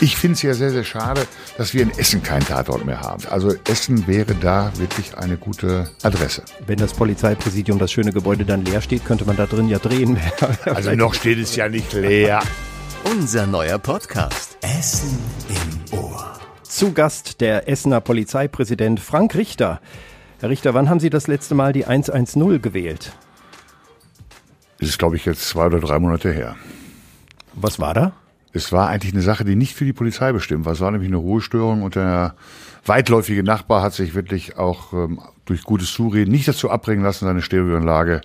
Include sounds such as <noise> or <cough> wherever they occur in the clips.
Ich finde es ja sehr, sehr schade, dass wir in Essen keinen Tatort mehr haben. Also Essen wäre da wirklich eine gute Adresse. Wenn das Polizeipräsidium, das schöne Gebäude dann leer steht, könnte man da drin ja drehen. <laughs> Also noch steht es ja nicht leer. Unser neuer Podcast. Essen im Ohr. Zu Gast der Essener Polizeipräsident Frank Richter. Herr Richter, wann haben Sie das letzte Mal die 110 gewählt? Das ist, glaube ich, jetzt zwei oder drei Monate her. Was war da? Es war eigentlich eine Sache, die nicht für die Polizei bestimmt war. Es war nämlich eine Ruhestörung und der weitläufige Nachbar hat sich wirklich auch ähm, durch gutes Zureden nicht dazu abbringen lassen, seine Stereoanlage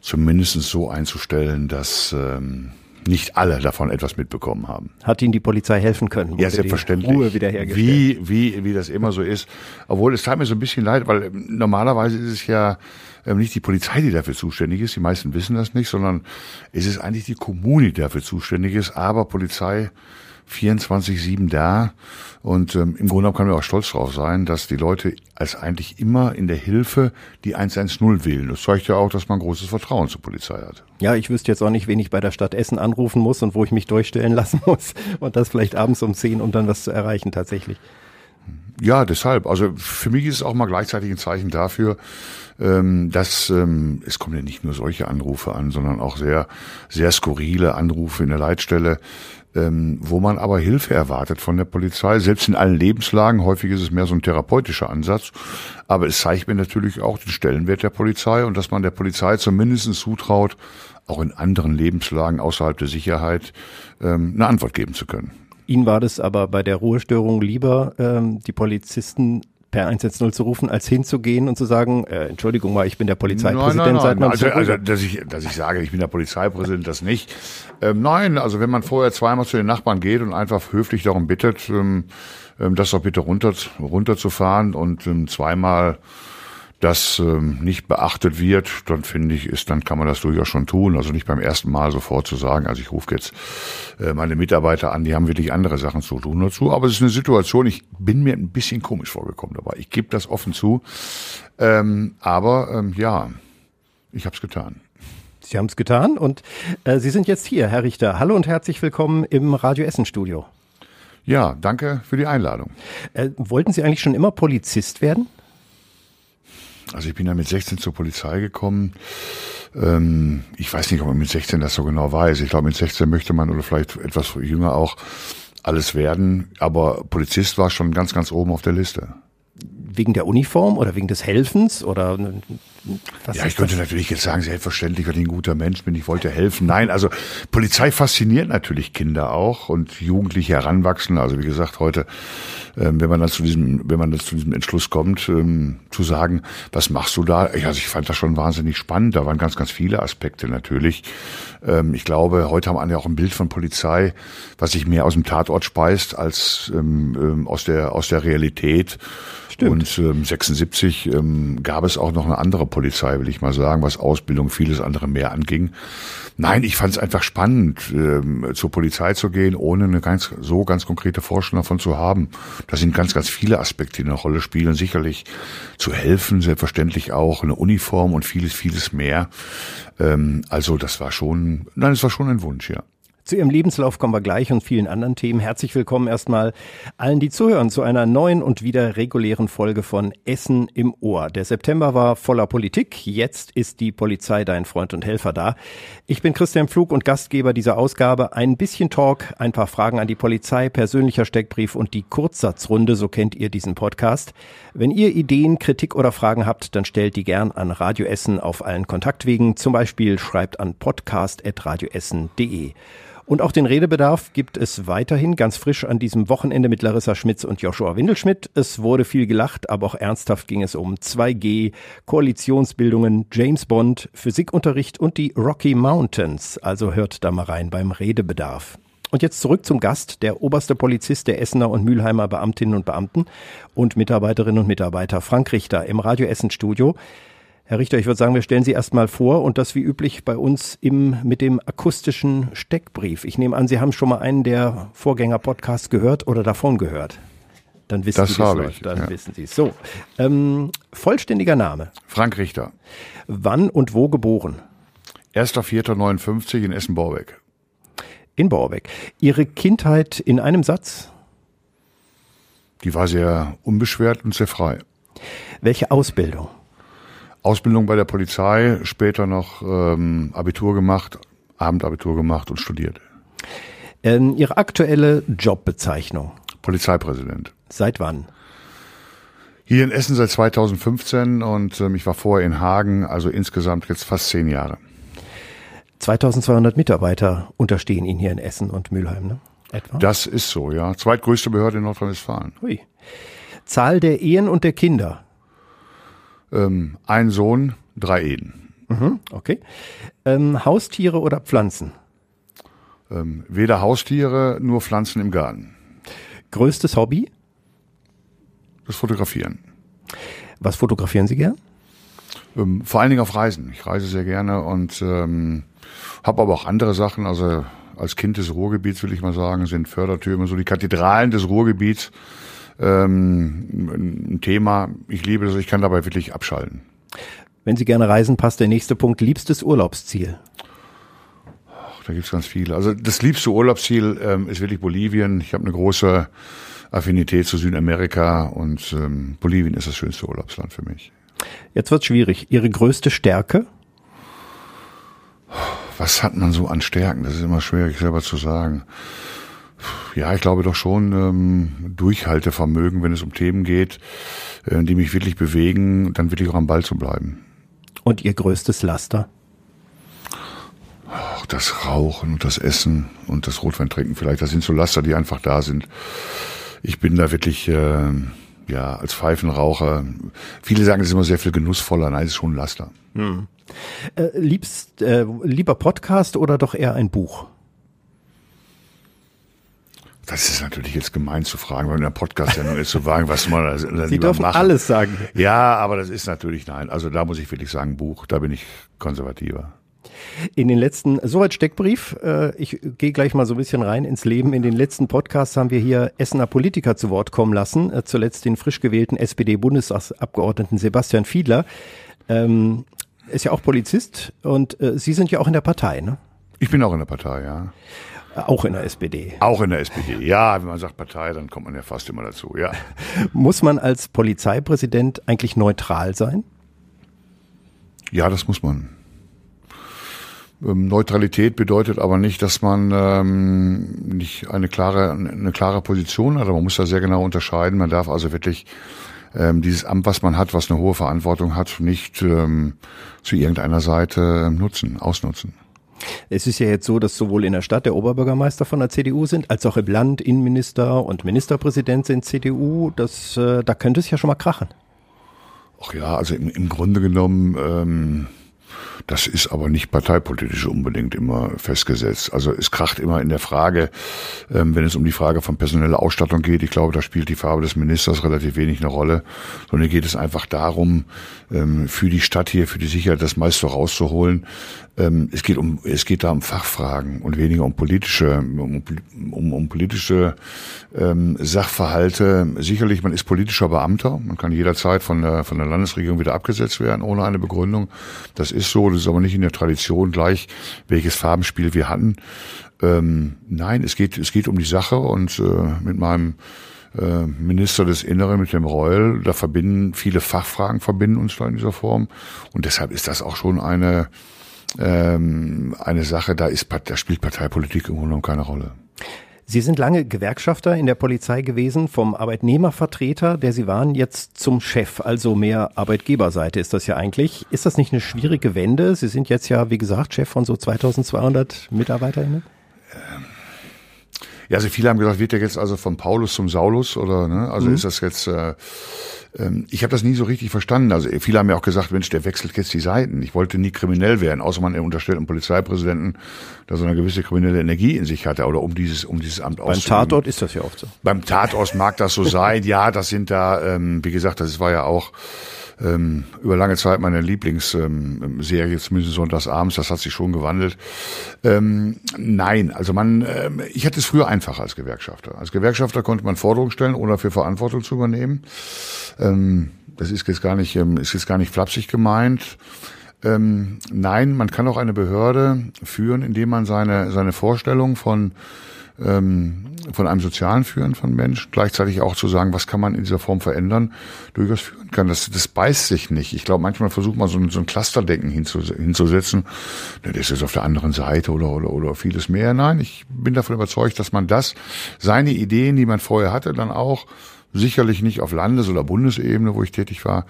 zumindest so einzustellen, dass ähm, nicht alle davon etwas mitbekommen haben. Hat Ihnen die Polizei helfen können? Ja, selbstverständlich. Ruhe wiederhergestellt? Wie, wie, wie das immer so ist. Obwohl es tat mir so ein bisschen leid, weil ähm, normalerweise ist es ja ähm, nicht die Polizei, die dafür zuständig ist. Die meisten wissen das nicht, sondern es ist eigentlich die Kommune, die dafür zuständig ist. Aber Polizei 24-7 da. Und ähm, im Grunde kann man auch stolz drauf sein, dass die Leute als eigentlich immer in der Hilfe die 110 wählen. Das zeigt ja auch, dass man großes Vertrauen zur Polizei hat. Ja, ich wüsste jetzt auch nicht, wen ich bei der Stadt Essen anrufen muss und wo ich mich durchstellen <laughs> lassen muss. Und das vielleicht abends um 10, um dann was zu erreichen tatsächlich. Ja, deshalb. Also für mich ist es auch mal gleichzeitig ein Zeichen dafür, ähm, dass ähm, es kommen ja nicht nur solche Anrufe an, sondern auch sehr, sehr skurrile Anrufe in der Leitstelle, ähm, wo man aber Hilfe erwartet von der Polizei, selbst in allen Lebenslagen. Häufig ist es mehr so ein therapeutischer Ansatz. Aber es zeigt mir natürlich auch den Stellenwert der Polizei und dass man der Polizei zumindest zutraut, auch in anderen Lebenslagen außerhalb der Sicherheit ähm, eine Antwort geben zu können. Ihnen war das aber bei der Ruhestörung lieber, ähm, die Polizisten per 110 zu rufen, als hinzugehen und zu sagen, äh, Entschuldigung mal, ich bin der Polizeipräsident nein, nein, seit nein. Also, also dass ich, dass ich sage, ich bin der Polizeipräsident, das nicht. Ähm, nein, also wenn man vorher zweimal zu den Nachbarn geht und einfach höflich darum bittet, ähm, ähm, das doch bitte runter, runterzufahren und ähm, zweimal das ähm, nicht beachtet wird, dann finde ich, ist, dann kann man das durchaus schon tun. Also nicht beim ersten Mal sofort zu sagen, also ich rufe jetzt äh, meine Mitarbeiter an, die haben wirklich andere Sachen zu tun dazu. Aber es ist eine Situation, ich bin mir ein bisschen komisch vorgekommen dabei. Ich gebe das offen zu. Ähm, aber ähm, ja, ich habe es getan. Sie haben es getan und äh, Sie sind jetzt hier, Herr Richter. Hallo und herzlich willkommen im Radio Essen Studio. Ja, danke für die Einladung. Äh, wollten Sie eigentlich schon immer Polizist werden? Also ich bin ja mit 16 zur Polizei gekommen. Ähm, ich weiß nicht, ob man mit 16 das so genau weiß. Ich glaube, mit 16 möchte man oder vielleicht etwas jünger auch alles werden. Aber Polizist war schon ganz, ganz oben auf der Liste. Wegen der Uniform oder wegen des Helfens oder was ja, ich könnte das? natürlich jetzt sagen, selbstverständlich, weil ich ein guter Mensch bin, ich wollte helfen. Nein, also Polizei fasziniert natürlich Kinder auch und Jugendliche heranwachsen. Also wie gesagt, heute, ähm, wenn man dann zu diesem, wenn man dann zu diesem Entschluss kommt, ähm, zu sagen, was machst du da? Also ich fand das schon wahnsinnig spannend. Da waren ganz, ganz viele Aspekte natürlich. Ähm, ich glaube, heute haben wir ja auch ein Bild von Polizei, was sich mehr aus dem Tatort speist als aus der aus der Realität. Stimmt. Und ähm, 76 ähm, gab es auch noch eine andere Polizei, will ich mal sagen, was Ausbildung, vieles andere mehr anging. Nein, ich fand es einfach spannend, ähm, zur Polizei zu gehen, ohne eine ganz so ganz konkrete Vorstellung davon zu haben. Da sind ganz, ganz viele Aspekte, die eine Rolle spielen. Sicherlich zu helfen, selbstverständlich auch eine Uniform und vieles, vieles mehr. Ähm, also das war schon, nein, es war schon ein Wunsch, ja. Zu Ihrem Lebenslauf kommen wir gleich und vielen anderen Themen. Herzlich willkommen erstmal allen, die zuhören, zu einer neuen und wieder regulären Folge von Essen im Ohr. Der September war voller Politik. Jetzt ist die Polizei dein Freund und Helfer da. Ich bin Christian Pflug und Gastgeber dieser Ausgabe. Ein bisschen Talk, ein paar Fragen an die Polizei, persönlicher Steckbrief und die Kurzsatzrunde, so kennt ihr diesen Podcast. Wenn ihr Ideen, Kritik oder Fragen habt, dann stellt die gern an Radio Essen auf allen Kontaktwegen. Zum Beispiel schreibt an podcast.radioessen.de. Und auch den Redebedarf gibt es weiterhin ganz frisch an diesem Wochenende mit Larissa Schmitz und Joshua Windelschmidt. Es wurde viel gelacht, aber auch ernsthaft ging es um 2G, Koalitionsbildungen, James Bond, Physikunterricht und die Rocky Mountains. Also hört da mal rein beim Redebedarf. Und jetzt zurück zum Gast, der oberste Polizist der Essener und Mülheimer Beamtinnen und Beamten und Mitarbeiterinnen und Mitarbeiter, Frank Richter im Radio Essen Studio. Herr Richter, ich würde sagen, wir stellen Sie erstmal vor und das wie üblich bei uns im, mit dem akustischen Steckbrief. Ich nehme an, Sie haben schon mal einen der Vorgänger-Podcasts gehört oder davon gehört. Dann wissen das Sie, habe ich, Dann ja. wissen Sie es. So, ähm, vollständiger Name. Frank Richter. Wann und wo geboren? 1.4.59 in Essen-Borbeck. In Borbeck. Ihre Kindheit in einem Satz? Die war sehr unbeschwert und sehr frei. Welche Ausbildung? Ausbildung bei der Polizei, später noch ähm, Abitur gemacht, Abendabitur gemacht und studiert. Ähm, Ihre aktuelle Jobbezeichnung? Polizeipräsident. Seit wann? Hier in Essen seit 2015 und ähm, ich war vorher in Hagen, also insgesamt jetzt fast zehn Jahre. 2200 Mitarbeiter unterstehen Ihnen hier in Essen und Mülheim, ne? Etwa? Das ist so, ja. Zweitgrößte Behörde in Nordrhein-Westfalen. Hui. Zahl der Ehen und der Kinder? Ähm, ein Sohn, drei Ehen. Mhm, okay. Ähm, Haustiere oder Pflanzen? Ähm, weder Haustiere, nur Pflanzen im Garten. Größtes Hobby? Das Fotografieren. Was fotografieren Sie gern? Ähm, vor allen Dingen auf Reisen. Ich reise sehr gerne und ähm, habe aber auch andere Sachen. Also als Kind des Ruhrgebiets will ich mal sagen, sind Fördertürme, so die Kathedralen des Ruhrgebiets ähm, ein Thema. Ich liebe das, ich kann dabei wirklich abschalten. Wenn Sie gerne reisen, passt der nächste Punkt. Liebstes Urlaubsziel? Ach, da gibt's ganz viele. Also das liebste Urlaubsziel ähm, ist wirklich Bolivien. Ich habe eine große Affinität zu Südamerika und ähm, Bolivien ist das schönste Urlaubsland für mich. Jetzt wird's schwierig. Ihre größte Stärke? Was hat man so an Stärken? Das ist immer schwierig selber zu sagen. Ja, ich glaube doch schon ähm, Durchhaltevermögen, wenn es um Themen geht, äh, die mich wirklich bewegen, dann wirklich auch am Ball zu bleiben. Und Ihr größtes Laster? Ach, das Rauchen und das Essen und das Rotweintrinken vielleicht, das sind so Laster, die einfach da sind. Ich bin da wirklich, äh, ja, als Pfeifenraucher, viele sagen, es ist immer sehr viel genussvoller, nein, es ist schon ein Laster. Hm. Äh, liebst, äh, lieber Podcast oder doch eher ein Buch? Das ist natürlich jetzt gemein zu fragen, weil in der Podcast-Sendung ist zu fragen, was man da, <laughs> da Sie dürfen machen. alles sagen. Ja, aber das ist natürlich nein. Also da muss ich wirklich sagen, Buch, da bin ich konservativer. In den letzten, soweit Steckbrief, äh, ich gehe gleich mal so ein bisschen rein ins Leben. In den letzten Podcasts haben wir hier Essener Politiker zu Wort kommen lassen, äh, zuletzt den frisch gewählten SPD-Bundestagsabgeordneten Sebastian Fiedler. Ähm, ist ja auch Polizist und äh, Sie sind ja auch in der Partei, ne? Ich bin auch in der Partei, ja. Auch in der SPD. Auch in der SPD, ja. Wenn man sagt Partei, dann kommt man ja fast immer dazu, ja. <laughs> Muss man als Polizeipräsident eigentlich neutral sein? Ja, das muss man. Ähm, Neutralität bedeutet aber nicht, dass man ähm, nicht eine klare, eine klare Position hat. Man muss da sehr genau unterscheiden. Man darf also wirklich ähm, dieses Amt, was man hat, was eine hohe Verantwortung hat, nicht ähm, zu irgendeiner Seite nutzen, ausnutzen. Es ist ja jetzt so, dass sowohl in der Stadt der Oberbürgermeister von der CDU sind, als auch im Land Innenminister und Ministerpräsident sind CDU. Das, äh, da könnte es ja schon mal krachen. Ach ja, also im, im Grunde genommen ähm, das ist aber nicht parteipolitisch unbedingt immer festgesetzt. Also es kracht immer in der Frage, ähm, wenn es um die Frage von personeller Ausstattung geht. Ich glaube, da spielt die Farbe des Ministers relativ wenig eine Rolle, sondern geht es einfach darum, ähm, für die Stadt hier, für die Sicherheit das meiste rauszuholen. Ähm, es geht um, es geht da um Fachfragen und weniger um politische, um, um, um politische ähm, Sachverhalte. Sicherlich, man ist politischer Beamter. Man kann jederzeit von der, von der Landesregierung wieder abgesetzt werden, ohne eine Begründung. Das ist so. Das ist aber nicht in der Tradition gleich, welches Farbenspiel wir hatten. Ähm, nein, es geht, es geht um die Sache und äh, mit meinem äh, Minister des Inneren, mit dem Reul, da verbinden viele Fachfragen verbinden uns da in dieser Form und deshalb ist das auch schon eine ähm, eine Sache, da ist da spielt Parteipolitik im Grunde genommen keine Rolle. Sie sind lange Gewerkschafter in der Polizei gewesen, vom Arbeitnehmervertreter, der Sie waren, jetzt zum Chef, also mehr Arbeitgeberseite ist das ja eigentlich. Ist das nicht eine schwierige Wende? Sie sind jetzt ja, wie gesagt, Chef von so 2200 MitarbeiterInnen. Ja, also viele haben gesagt, wird der jetzt also von Paulus zum Saulus oder ne? Also mhm. ist das jetzt äh, ähm, ich habe das nie so richtig verstanden. Also viele haben mir auch gesagt, Mensch, der wechselt jetzt die Seiten. Ich wollte nie kriminell werden, außer man unterstellt einem Polizeipräsidenten, dass er eine gewisse kriminelle Energie in sich hatte oder um dieses um dieses Amt auszuüben. Beim Tatort ist das ja oft so. Beim Tatort mag das so <laughs> sein. Ja, das sind da, ähm, wie gesagt, das war ja auch ähm, über lange Zeit meine Lieblingsserie, ähm, zumindest sonntags abends, das hat sich schon gewandelt. Ähm, nein, also man, ähm, ich hatte es früher einfacher als Gewerkschafter. Als Gewerkschafter konnte man Forderungen stellen, ohne dafür Verantwortung zu übernehmen. Ähm, das ist jetzt gar nicht, ähm, ist jetzt gar nicht flapsig gemeint. Ähm, nein, man kann auch eine Behörde führen, indem man seine, seine Vorstellung von, ähm, von einem sozialen Führen von Menschen, gleichzeitig auch zu sagen, was kann man in dieser Form verändern, durchaus führen kann. Das, das beißt sich nicht. Ich glaube, manchmal versucht man so ein, so ein Clusterdenken hinzusetzen. Das ist auf der anderen Seite oder, oder, oder vieles mehr. Nein, ich bin davon überzeugt, dass man das, seine Ideen, die man vorher hatte, dann auch sicherlich nicht auf Landes- oder Bundesebene, wo ich tätig war,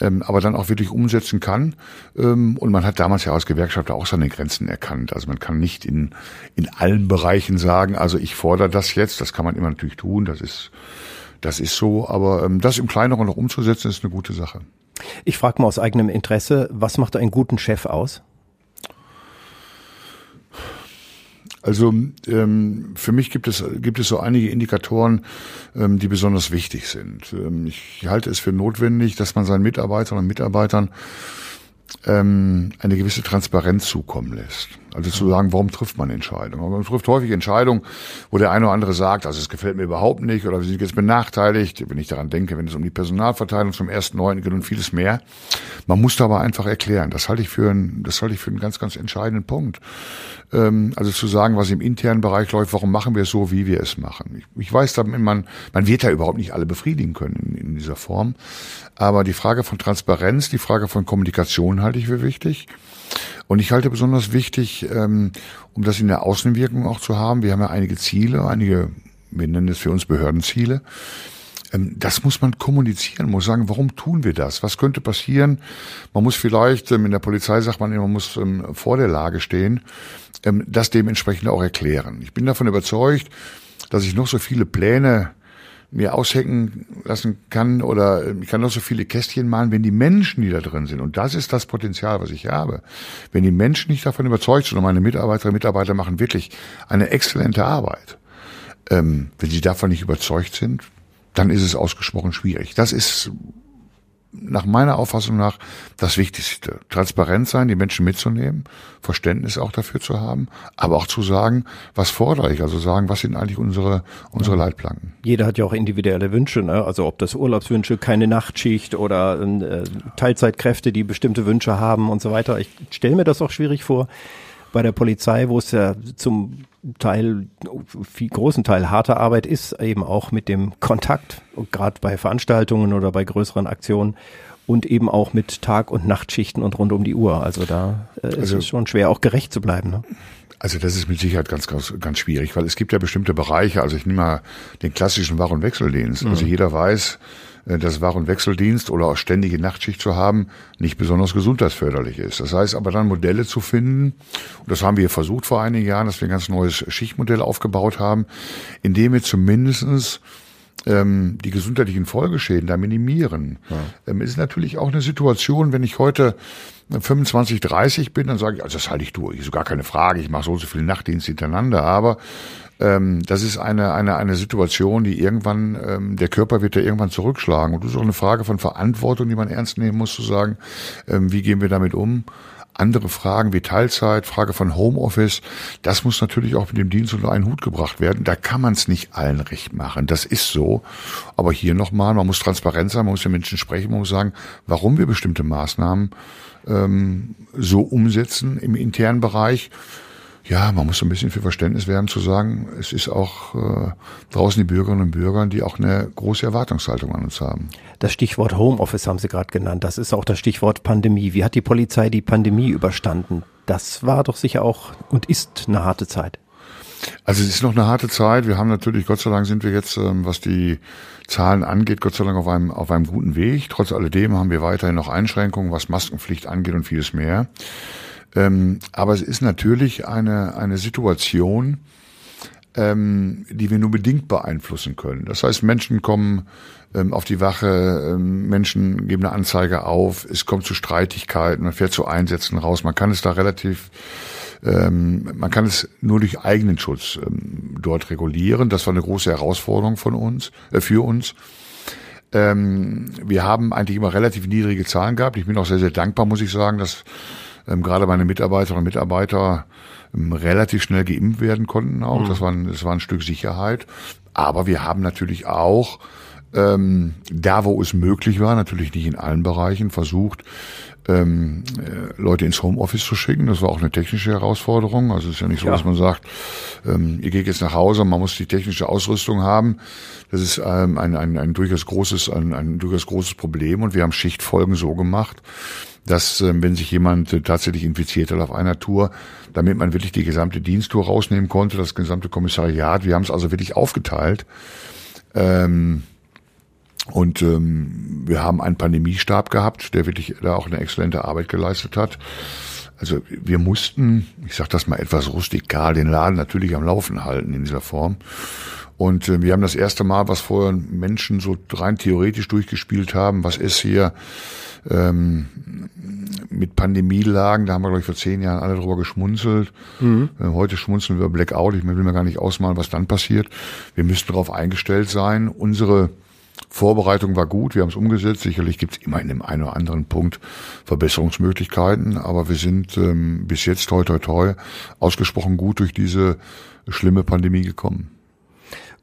ähm, aber dann auch wirklich umsetzen kann. Ähm, und man hat damals ja als Gewerkschafter auch seine Grenzen erkannt. Also man kann nicht in, in allen Bereichen sagen, also ich fordere das jetzt, das kann man immer natürlich tun, das ist, das ist so, aber ähm, das im Kleineren noch umzusetzen, ist eine gute Sache. Ich frage mal aus eigenem Interesse, was macht einen guten Chef aus? Also ähm, für mich gibt es gibt es so einige Indikatoren, ähm, die besonders wichtig sind. Ähm, ich halte es für notwendig, dass man seinen Mitarbeiterinnen und Mitarbeitern ähm, eine gewisse Transparenz zukommen lässt. Also zu sagen, warum trifft man Entscheidungen? Man trifft häufig Entscheidungen, wo der eine oder andere sagt, also es gefällt mir überhaupt nicht oder wir sind jetzt benachteiligt, wenn ich daran denke, wenn es um die Personalverteilung zum ersten Neuen geht und vieles mehr. Man muss da aber einfach erklären. Das halte ich für einen, das halte ich für einen ganz, ganz entscheidenden Punkt. Ähm, also zu sagen, was im internen Bereich läuft, warum machen wir es so, wie wir es machen. Ich, ich weiß, man, man wird ja überhaupt nicht alle befriedigen können in, in dieser Form. Aber die Frage von Transparenz, die Frage von Kommunikation halte ich für wichtig. Und ich halte besonders wichtig, ähm, um das in der Außenwirkung auch zu haben. Wir haben ja einige Ziele, einige, wir nennen es für uns Behördenziele. Ähm, das muss man kommunizieren, muss sagen, warum tun wir das? Was könnte passieren? Man muss vielleicht, ähm, in der Polizei sagt man immer, man muss vor der Lage stehen, das dementsprechend auch erklären. Ich bin davon überzeugt, dass ich noch so viele Pläne mir aushecken lassen kann oder ich kann noch so viele Kästchen malen, wenn die Menschen, die da drin sind, und das ist das Potenzial, was ich habe, wenn die Menschen nicht davon überzeugt sind und meine Mitarbeiterinnen und Mitarbeiter machen wirklich eine exzellente Arbeit, ähm, wenn sie davon nicht überzeugt sind, dann ist es ausgesprochen schwierig. Das ist nach meiner Auffassung nach das Wichtigste. Transparent sein, die Menschen mitzunehmen, Verständnis auch dafür zu haben, aber auch zu sagen, was fordere ich, also sagen, was sind eigentlich unsere, unsere Leitplanken. Jeder hat ja auch individuelle Wünsche, ne? also ob das Urlaubswünsche, keine Nachtschicht oder äh, Teilzeitkräfte, die bestimmte Wünsche haben und so weiter. Ich stelle mir das auch schwierig vor bei der Polizei, wo es ja zum Teil, viel großen Teil harte Arbeit ist, eben auch mit dem Kontakt, gerade bei Veranstaltungen oder bei größeren Aktionen und eben auch mit Tag- und Nachtschichten und rund um die Uhr. Also da äh, ist also, es schon schwer, auch gerecht zu bleiben. Ne? Also das ist mit Sicherheit ganz, ganz, ganz schwierig, weil es gibt ja bestimmte Bereiche, also ich nehme mal den klassischen Wahr- und Wechseldienst. Also mhm. Also jeder weiß, äh, dass Wahr- und Wechseldienst oder auch ständige Nachtschicht zu haben, nicht besonders gesundheitsförderlich ist. Das heißt aber dann Modelle zu finden, und das haben wir versucht vor einigen Jahren, dass wir ein ganz neues Schichtmodell aufgebaut haben, in dem wir zumindestens ähm, die gesundheitlichen Folgeschäden da minimieren. Ja. Ähm, ist natürlich auch eine Situation, wenn ich heute 25, 30 bin, dann sage ich, also das halte ich durch, ist gar keine Frage, ich mache so und so viele Nachtdienste hintereinander, aber ähm, das ist eine, eine, eine Situation, die irgendwann, ähm, der Körper wird ja irgendwann zurückschlagen. Und das ist auch eine Frage von Verantwortung, die man ernst nehmen muss, zu sagen, ähm, wie gehen wir damit um? Andere Fragen wie Teilzeit, Frage von Homeoffice, das muss natürlich auch mit dem Dienst unter einen Hut gebracht werden. Da kann man es nicht allen recht machen. Das ist so. Aber hier nochmal, man muss transparent sein, man muss den Menschen sprechen, man muss sagen, warum wir bestimmte Maßnahmen ähm, so umsetzen im internen Bereich ja, man muss so ein bisschen für Verständnis werben zu sagen, es ist auch äh, draußen die Bürgerinnen und Bürger, die auch eine große Erwartungshaltung an uns haben. Das Stichwort Homeoffice haben Sie gerade genannt. Das ist auch das Stichwort Pandemie. Wie hat die Polizei die Pandemie überstanden? Das war doch sicher auch und ist eine harte Zeit. Also es ist noch eine harte Zeit. Wir haben natürlich, Gott sei Dank sind wir jetzt, ähm, was die Zahlen angeht, Gott sei Dank auf einem, auf einem guten Weg. Trotz alledem haben wir weiterhin noch Einschränkungen, was Maskenpflicht angeht und vieles mehr. Ähm, aber es ist natürlich eine, eine Situation, ähm, die wir nur bedingt beeinflussen können. Das heißt, Menschen kommen ähm, auf die Wache, ähm, Menschen geben eine Anzeige auf, es kommt zu Streitigkeiten, man fährt zu Einsätzen raus. Man kann es da relativ, ähm, man kann es nur durch eigenen Schutz ähm, dort regulieren. Das war eine große Herausforderung von uns, äh, für uns. Ähm, wir haben eigentlich immer relativ niedrige Zahlen gehabt. Ich bin auch sehr, sehr dankbar, muss ich sagen, dass ähm, gerade meine Mitarbeiterinnen und Mitarbeiter ähm, relativ schnell geimpft werden konnten auch. Mhm. Das, war ein, das war ein Stück Sicherheit. Aber wir haben natürlich auch ähm, da, wo es möglich war, natürlich nicht in allen Bereichen, versucht, ähm, äh, Leute ins Homeoffice zu schicken. Das war auch eine technische Herausforderung. Also es ist ja nicht so, ja. dass man sagt, ähm, ihr geht jetzt nach Hause, man muss die technische Ausrüstung haben. Das ist ähm, ein, ein, ein durchaus großes, ein, ein durchaus großes Problem und wir haben Schichtfolgen so gemacht, dass ähm, wenn sich jemand äh, tatsächlich infiziert hat auf einer Tour, damit man wirklich die gesamte Diensttour rausnehmen konnte, das gesamte Kommissariat, wir haben es also wirklich aufgeteilt. Ähm, und ähm, wir haben einen Pandemiestab gehabt, der wirklich da auch eine exzellente Arbeit geleistet hat. Also wir mussten, ich sage das mal etwas rustikal, den Laden natürlich am Laufen halten in dieser Form. Und äh, wir haben das erste Mal, was vorher Menschen so rein theoretisch durchgespielt haben, was ist hier ähm, mit Pandemielagen, da haben wir, glaube ich, vor zehn Jahren alle drüber geschmunzelt. Mhm. Äh, heute schmunzeln wir Blackout, ich will mir gar nicht ausmalen, was dann passiert. Wir müssten darauf eingestellt sein. Unsere Vorbereitung war gut, wir haben es umgesetzt. Sicherlich gibt es immer in dem einen oder anderen Punkt Verbesserungsmöglichkeiten, aber wir sind ähm, bis jetzt toi toi toi ausgesprochen gut durch diese schlimme Pandemie gekommen.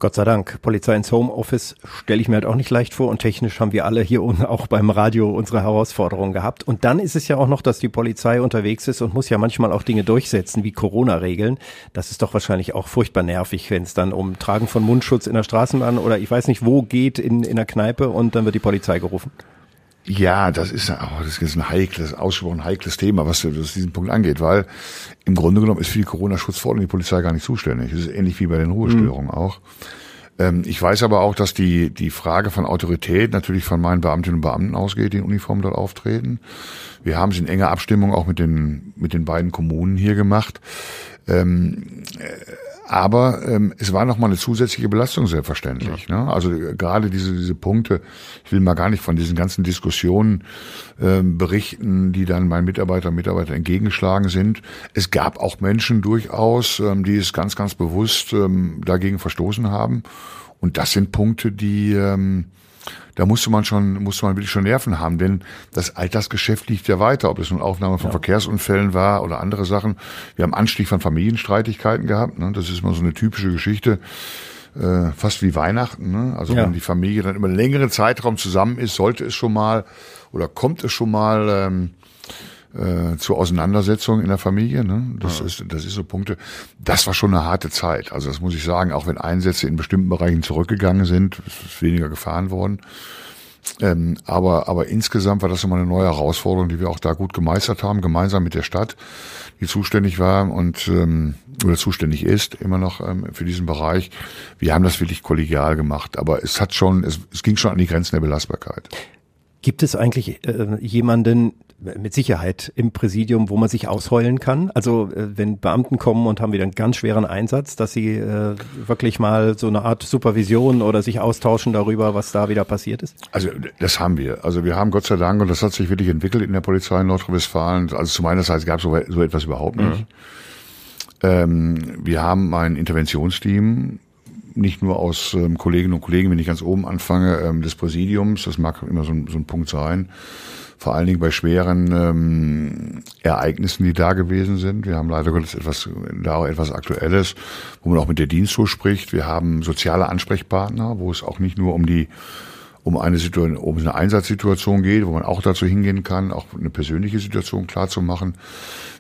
Gott sei Dank. Polizei ins Homeoffice stelle ich mir halt auch nicht leicht vor und technisch haben wir alle hier <laughs> unten auch beim Radio unsere Herausforderungen gehabt. Und dann ist es ja auch noch, dass die Polizei unterwegs ist und muss ja manchmal auch Dinge durchsetzen, wie Corona-Regeln. Das ist doch wahrscheinlich auch furchtbar nervig, wenn es dann um Tragen von Mundschutz in der Straßenbahn oder ich weiß nicht wo geht in, in der Kneipe und dann wird die Polizei gerufen. Ja, das ist, oh, das ist ein heikles, ausgesprochen heikles Thema, was, was diesen Punkt angeht, weil im Grunde genommen ist für die Corona-Schutzverordnung die Polizei gar nicht zuständig. Das ist ähnlich wie bei den Ruhestörungen mhm. auch. Ähm, ich weiß aber auch, dass die, die Frage von Autorität natürlich von meinen Beamtinnen und Beamten ausgeht, die in Uniform dort auftreten. Wir haben es in enger Abstimmung auch mit den, mit den beiden Kommunen hier gemacht. Ähm, äh, aber ähm, es war nochmal eine zusätzliche Belastung selbstverständlich. Ja. Ne? Also äh, gerade diese, diese Punkte, ich will mal gar nicht von diesen ganzen Diskussionen ähm, berichten, die dann meinen Mitarbeiter und Mitarbeiter entgegengeschlagen sind. Es gab auch Menschen durchaus, ähm, die es ganz, ganz bewusst ähm, dagegen verstoßen haben. Und das sind Punkte, die ähm, da musste man schon, musste man wirklich schon Nerven haben, denn das Alltagsgeschäft liegt ja weiter, ob es nun Aufnahme von ja. Verkehrsunfällen war oder andere Sachen. Wir haben Anstieg von Familienstreitigkeiten gehabt, ne? das ist mal so eine typische Geschichte, äh, fast wie Weihnachten. Ne? Also ja. wenn die Familie dann über einen längeren Zeitraum zusammen ist, sollte es schon mal oder kommt es schon mal ähm, äh, zur Auseinandersetzung in der Familie. Ne? Das, ja. ist, das ist so Punkte. Das war schon eine harte Zeit. Also das muss ich sagen, auch wenn Einsätze in bestimmten Bereichen zurückgegangen sind, ist weniger gefahren worden. Ähm, aber, aber insgesamt war das immer eine neue Herausforderung, die wir auch da gut gemeistert haben, gemeinsam mit der Stadt, die zuständig war und ähm, oder zuständig ist immer noch ähm, für diesen Bereich. Wir haben das wirklich kollegial gemacht, aber es hat schon, es, es ging schon an die Grenzen der Belastbarkeit. Gibt es eigentlich äh, jemanden, mit Sicherheit im Präsidium, wo man sich ausheulen kann. Also äh, wenn Beamten kommen und haben wieder einen ganz schweren Einsatz, dass sie äh, wirklich mal so eine Art Supervision oder sich austauschen darüber, was da wieder passiert ist? Also das haben wir. Also wir haben Gott sei Dank, und das hat sich wirklich entwickelt in der Polizei in Nordrhein-Westfalen, also zu meiner Zeit gab es so, so, etwas überhaupt nicht. Mhm. Ähm, wir haben ein Interventionsteam, nicht nur aus ähm, Kolleginnen und Kollegen, wenn ich ganz oben anfange, ähm, des Präsidiums, das mag immer so ein, so ein Punkt sein, vor allen Dingen bei schweren ähm, Ereignissen, die da gewesen sind. Wir haben leider Gottes etwas, da auch etwas Aktuelles, wo man auch mit der Diensthof spricht. Wir haben soziale Ansprechpartner, wo es auch nicht nur um die um eine Situation, um eine Einsatzsituation geht, wo man auch dazu hingehen kann, auch eine persönliche Situation klar zu machen.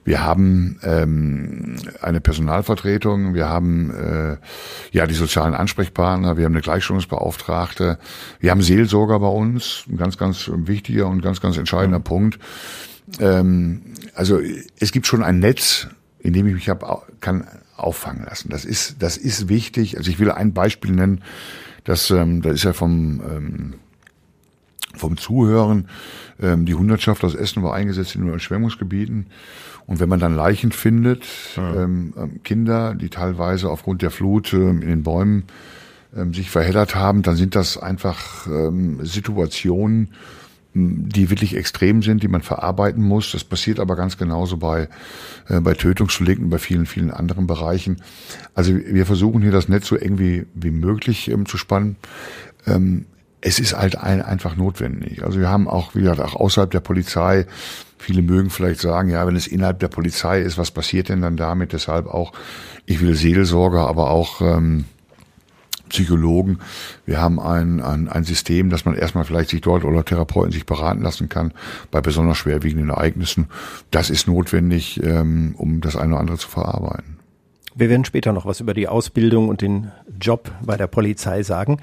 Wir haben ähm, eine Personalvertretung, wir haben äh, ja die sozialen Ansprechpartner, wir haben eine Gleichstellungsbeauftragte, wir haben Seelsorger bei uns, ein ganz, ganz wichtiger und ganz, ganz entscheidender mhm. Punkt. Ähm, also es gibt schon ein Netz, in dem ich mich hab, kann auffangen lassen. Das ist, das ist wichtig. Also ich will ein Beispiel nennen. Das, ähm, das ist ja vom, ähm, vom Zuhören. Ähm, die Hundertschaft aus Essen war eingesetzt in den Überschwemmungsgebieten. Und wenn man dann Leichen findet, ja. ähm, ähm, Kinder, die teilweise aufgrund der Flut ähm, in den Bäumen ähm, sich verheddert haben, dann sind das einfach ähm, Situationen, die wirklich extrem sind, die man verarbeiten muss. Das passiert aber ganz genauso bei, äh, bei Tötungsdelikten, bei vielen, vielen anderen Bereichen. Also wir versuchen hier das Netz so eng wie, wie möglich ähm, zu spannen. Ähm, es ist halt ein, einfach notwendig. Also wir haben auch, wie gesagt, auch außerhalb der Polizei, viele mögen vielleicht sagen, ja, wenn es innerhalb der Polizei ist, was passiert denn dann damit? Deshalb auch, ich will Seelsorger, aber auch ähm, Psychologen. Wir haben ein, ein, ein System, dass man erstmal vielleicht sich dort oder Therapeuten sich beraten lassen kann bei besonders schwerwiegenden Ereignissen. Das ist notwendig, ähm, um das eine oder andere zu verarbeiten. Wir werden später noch was über die Ausbildung und den Job bei der Polizei sagen.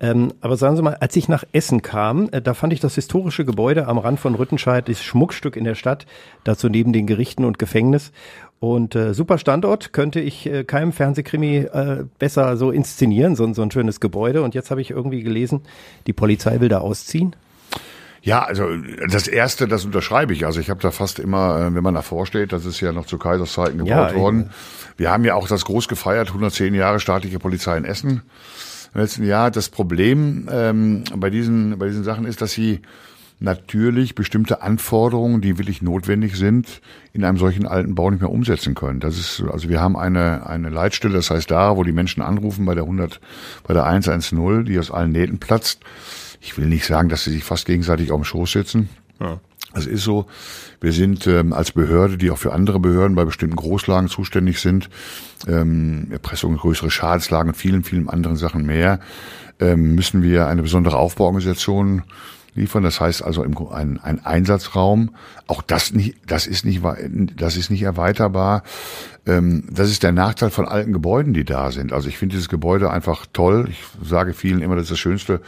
Ähm, aber sagen Sie mal, als ich nach Essen kam, äh, da fand ich das historische Gebäude am Rand von Rüttenscheid, das Schmuckstück in der Stadt, dazu neben den Gerichten und Gefängnis. Und äh, super Standort, könnte ich äh, keinem Fernsehkrimi äh, besser so inszenieren, so, so ein schönes Gebäude. Und jetzt habe ich irgendwie gelesen, die Polizei will da ausziehen. Ja, also das erste, das unterschreibe ich. Also ich habe da fast immer, äh, wenn man davor steht, das ist ja noch zu Kaiserszeiten gebaut ja, worden. Wir haben ja auch das groß gefeiert, 110 Jahre staatliche Polizei in Essen im letzten Jahr. Das Problem ähm, bei diesen bei diesen Sachen ist, dass sie natürlich bestimmte Anforderungen, die wirklich notwendig sind, in einem solchen alten Bau nicht mehr umsetzen können. Das ist, also wir haben eine, eine Leitstelle, das heißt da, wo die Menschen anrufen bei der 100, bei der 110, die aus allen Nähten platzt. Ich will nicht sagen, dass sie sich fast gegenseitig auf dem Schoß sitzen. Ja. Es ist so, wir sind ähm, als Behörde, die auch für andere Behörden bei bestimmten Großlagen zuständig sind, ähm, Erpressung, größere Schadenslagen und vielen, vielen anderen Sachen mehr, ähm, müssen wir eine besondere Aufbauorganisation liefern. Das heißt also ein, ein Einsatzraum. Auch das nicht, das ist nicht, das ist nicht erweiterbar. Ähm, das ist der Nachteil von alten Gebäuden, die da sind. Also ich finde dieses Gebäude einfach toll. Ich sage vielen immer, das ist das schönste